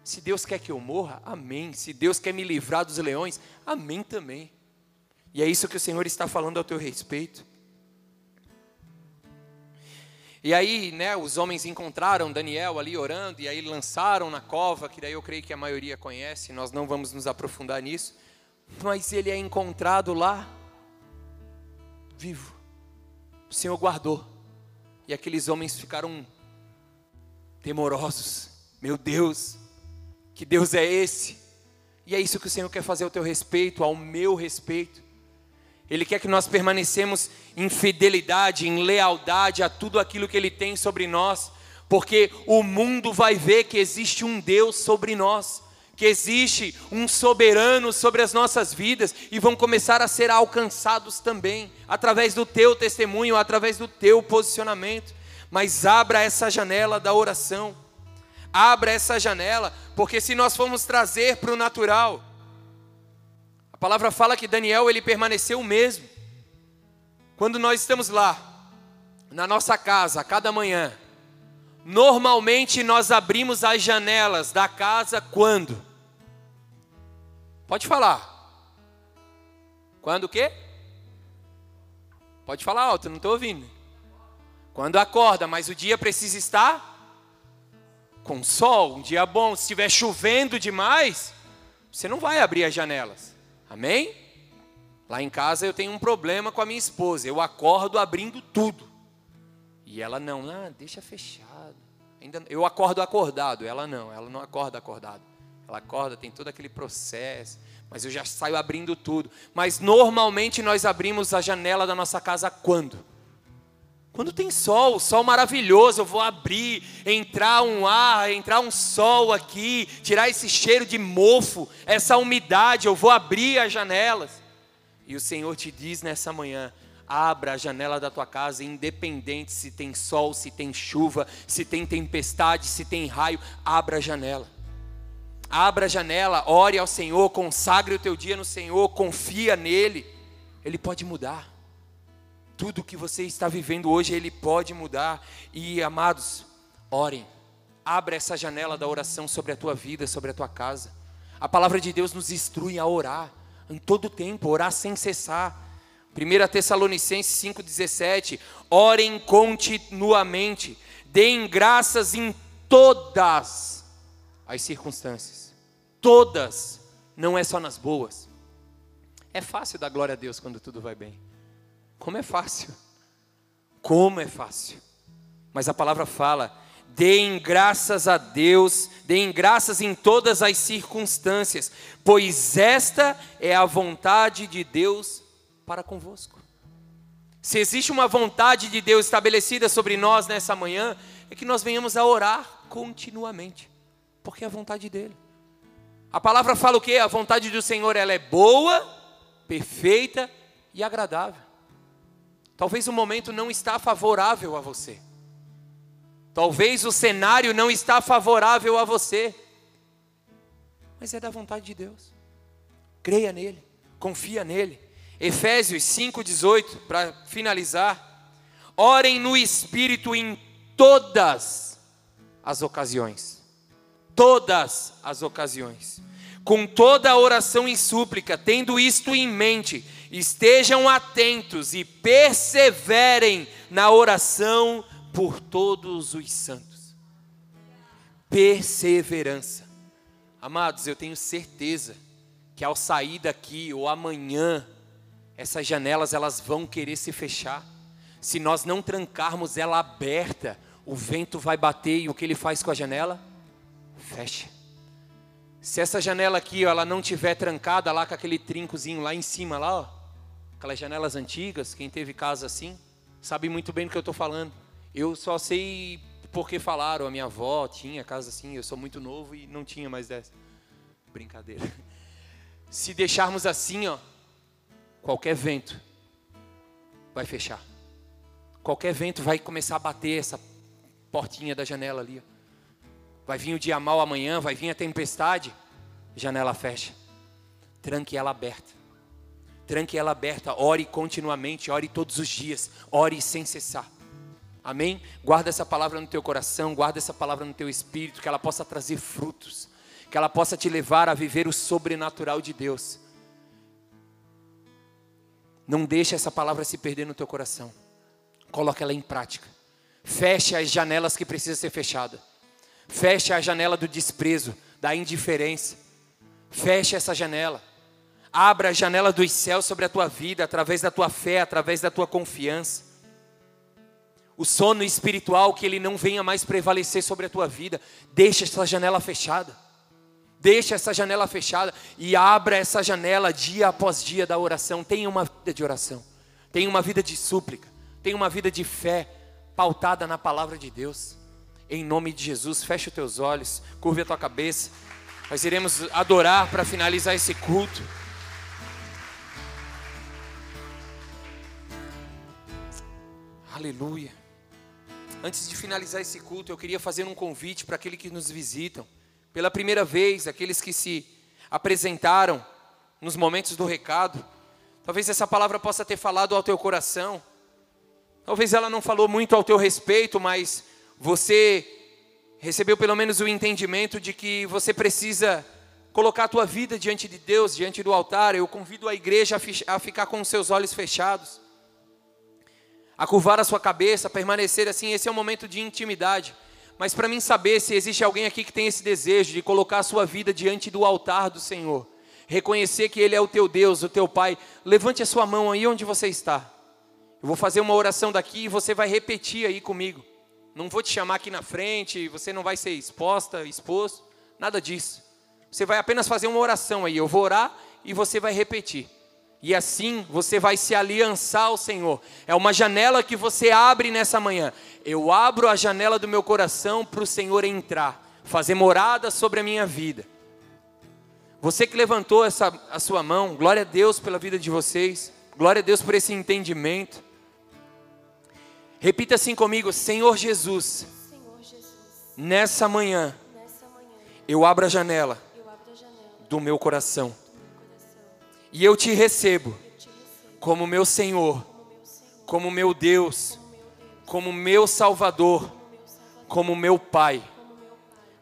Speaker 1: Se Deus quer que eu morra, amém. Se Deus quer me livrar dos leões, amém também. E é isso que o Senhor está falando ao teu respeito. E aí, né, os homens encontraram Daniel ali orando, e aí lançaram na cova, que daí eu creio que a maioria conhece, nós não vamos nos aprofundar nisso, mas ele é encontrado lá, vivo. O Senhor guardou, e aqueles homens ficaram temorosos. Meu Deus, que Deus é esse? E é isso que o Senhor quer fazer ao teu respeito, ao meu respeito. Ele quer que nós permanecemos em fidelidade, em lealdade a tudo aquilo que Ele tem sobre nós, porque o mundo vai ver que existe um Deus sobre nós, que existe um soberano sobre as nossas vidas e vão começar a ser alcançados também, através do teu testemunho, através do teu posicionamento. Mas abra essa janela da oração, Abra essa janela, porque se nós formos trazer para o natural, a palavra fala que Daniel ele permaneceu o mesmo. Quando nós estamos lá, na nossa casa, a cada manhã, normalmente nós abrimos as janelas da casa quando? Pode falar. Quando o quê? Pode falar alto, não estou ouvindo. Quando acorda, mas o dia precisa estar com sol, um dia bom. Se estiver chovendo demais, você não vai abrir as janelas. Amém? Lá em casa eu tenho um problema com a minha esposa. Eu acordo abrindo tudo. E ela não, ah, deixa fechado. Ainda, eu acordo acordado, ela não, ela não acorda acordado. Ela acorda, tem todo aquele processo, mas eu já saio abrindo tudo. Mas normalmente nós abrimos a janela da nossa casa quando? Quando tem sol, sol maravilhoso, eu vou abrir, entrar um ar, entrar um sol aqui, tirar esse cheiro de mofo, essa umidade, eu vou abrir as janelas. E o Senhor te diz nessa manhã: abra a janela da tua casa, independente se tem sol, se tem chuva, se tem tempestade, se tem raio, abra a janela. Abra a janela, ore ao Senhor, consagre o teu dia no Senhor, confia nele, Ele pode mudar. Tudo que você está vivendo hoje, Ele pode mudar. E amados, orem. Abra essa janela da oração sobre a tua vida, sobre a tua casa. A palavra de Deus nos instrui a orar em todo tempo, orar sem cessar. 1 Tessalonicenses 5,17: Orem continuamente, deem graças em todas as circunstâncias. Todas, não é só nas boas. É fácil dar glória a Deus quando tudo vai bem. Como é fácil. Como é fácil. Mas a palavra fala: deem graças a Deus, deem graças em todas as circunstâncias, pois esta é a vontade de Deus para convosco. Se existe uma vontade de Deus estabelecida sobre nós nessa manhã, é que nós venhamos a orar continuamente, porque é a vontade dele. A palavra fala o que? A vontade do Senhor ela é boa, perfeita e agradável. Talvez o momento não está favorável a você. Talvez o cenário não está favorável a você. Mas é da vontade de Deus. Creia nele, confia nele. Efésios 5:18 para finalizar. Orem no espírito em todas as ocasiões. Todas as ocasiões. Com toda a oração e súplica, tendo isto em mente, estejam atentos e perseverem na oração por todos os santos. Perseverança. Amados, eu tenho certeza que ao sair daqui ou amanhã, essas janelas elas vão querer se fechar. Se nós não trancarmos ela aberta, o vento vai bater e o que ele faz com a janela? Fecha. Se essa janela aqui, ó, ela não tiver trancada lá com aquele trincozinho lá em cima lá, ó, aquelas janelas antigas, quem teve casa assim, sabe muito bem do que eu estou falando. Eu só sei porque falaram, a minha avó tinha casa assim, eu sou muito novo e não tinha mais dessa. Brincadeira. Se deixarmos assim, ó, qualquer vento vai fechar. Qualquer vento vai começar a bater essa portinha da janela ali. Vai vir o dia mal amanhã, vai vir a tempestade, janela fecha. Tranque ela aberta. Tranque ela aberta, ore continuamente, ore todos os dias, ore sem cessar. Amém? Guarda essa palavra no teu coração, guarda essa palavra no teu espírito, que ela possa trazer frutos, que ela possa te levar a viver o sobrenatural de Deus. Não deixe essa palavra se perder no teu coração. Coloque ela em prática. Feche as janelas que precisam ser fechadas. Feche a janela do desprezo, da indiferença. Feche essa janela. Abra a janela dos céus sobre a tua vida, através da tua fé, através da tua confiança. O sono espiritual, que ele não venha mais prevalecer sobre a tua vida. Deixa essa janela fechada. Deixa essa janela fechada e abra essa janela dia após dia da oração. Tenha uma vida de oração. Tenha uma vida de súplica. Tenha uma vida de fé pautada na palavra de Deus. Em nome de Jesus, feche os teus olhos, curve a tua cabeça. Nós iremos adorar para finalizar esse culto. Aleluia. Antes de finalizar esse culto, eu queria fazer um convite para aqueles que nos visitam. Pela primeira vez, aqueles que se apresentaram nos momentos do recado. Talvez essa palavra possa ter falado ao teu coração. Talvez ela não falou muito ao teu respeito, mas você recebeu pelo menos o entendimento de que você precisa colocar a tua vida diante de Deus, diante do altar. Eu convido a igreja a ficar com os seus olhos fechados, a curvar a sua cabeça, a permanecer assim. Esse é um momento de intimidade. Mas para mim saber se existe alguém aqui que tem esse desejo de colocar a sua vida diante do altar do Senhor, reconhecer que Ele é o teu Deus, o teu Pai, levante a sua mão aí onde você está. Eu vou fazer uma oração daqui e você vai repetir aí comigo. Não vou te chamar aqui na frente, você não vai ser exposta, exposto, nada disso. Você vai apenas fazer uma oração aí. Eu vou orar e você vai repetir. E assim você vai se aliançar ao Senhor. É uma janela que você abre nessa manhã. Eu abro a janela do meu coração para o Senhor entrar, fazer morada sobre a minha vida. Você que levantou essa, a sua mão, glória a Deus pela vida de vocês, glória a Deus por esse entendimento. Repita assim comigo, Senhor Jesus. Senhor Jesus nessa, manhã, nessa manhã, eu abro a janela, abro a janela do, meu coração, do meu coração e eu te recebo, como meu Senhor, como meu Deus, como meu Salvador, como meu Pai.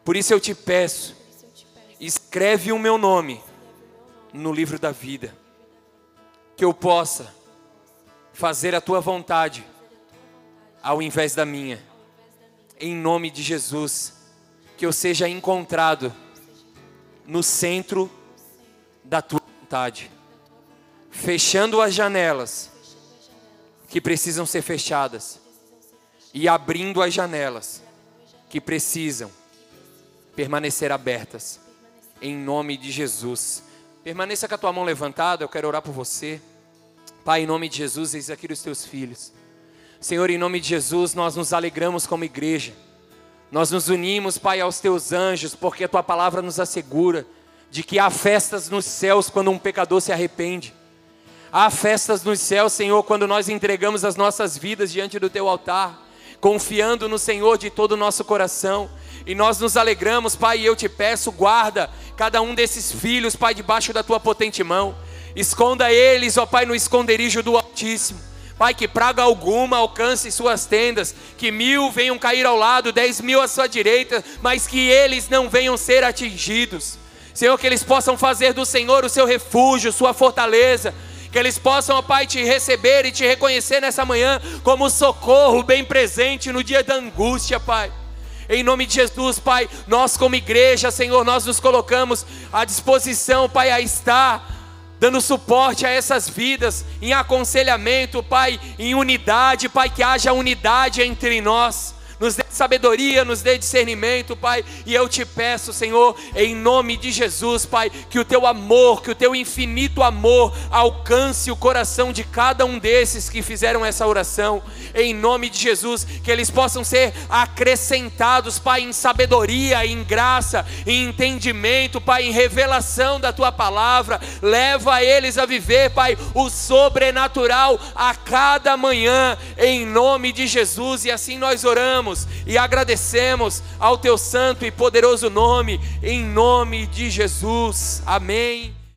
Speaker 1: Por isso eu te peço, escreve o meu nome no livro da vida, que eu possa fazer a tua vontade ao invés da minha. Em nome de Jesus, que eu seja encontrado no centro da tua vontade, fechando as janelas que precisam ser fechadas e abrindo as janelas que precisam permanecer abertas. Em nome de Jesus. Permaneça com a tua mão levantada, eu quero orar por você. Pai, em nome de Jesus, eis aqui os teus filhos. Senhor, em nome de Jesus, nós nos alegramos como igreja. Nós nos unimos, Pai, aos teus anjos, porque a tua palavra nos assegura de que há festas nos céus quando um pecador se arrepende. Há festas nos céus, Senhor, quando nós entregamos as nossas vidas diante do teu altar, confiando no Senhor de todo o nosso coração. E nós nos alegramos, Pai, e eu te peço, guarda cada um desses filhos, Pai, debaixo da tua potente mão. Esconda eles, ó Pai, no esconderijo do Altíssimo. Pai, que praga alguma alcance suas tendas, que mil venham cair ao lado, dez mil à sua direita, mas que eles não venham ser atingidos. Senhor, que eles possam fazer do Senhor o seu refúgio, sua fortaleza, que eles possam, ó Pai, te receber e te reconhecer nessa manhã como socorro bem presente no dia da angústia, Pai. Em nome de Jesus, Pai, nós como igreja, Senhor, nós nos colocamos à disposição, Pai, a estar dando suporte a essas vidas, em aconselhamento, Pai, em unidade, Pai, que haja unidade entre nós nos dê sabedoria, nos dê discernimento, Pai. E eu te peço, Senhor, em nome de Jesus, Pai, que o teu amor, que o teu infinito amor alcance o coração de cada um desses que fizeram essa oração. Em nome de Jesus, que eles possam ser acrescentados, Pai, em sabedoria, em graça, em entendimento, Pai, em revelação da tua palavra. Leva eles a viver, Pai, o sobrenatural a cada manhã, em nome de Jesus. E assim nós e agradecemos ao teu santo e poderoso nome, em nome de Jesus. Amém.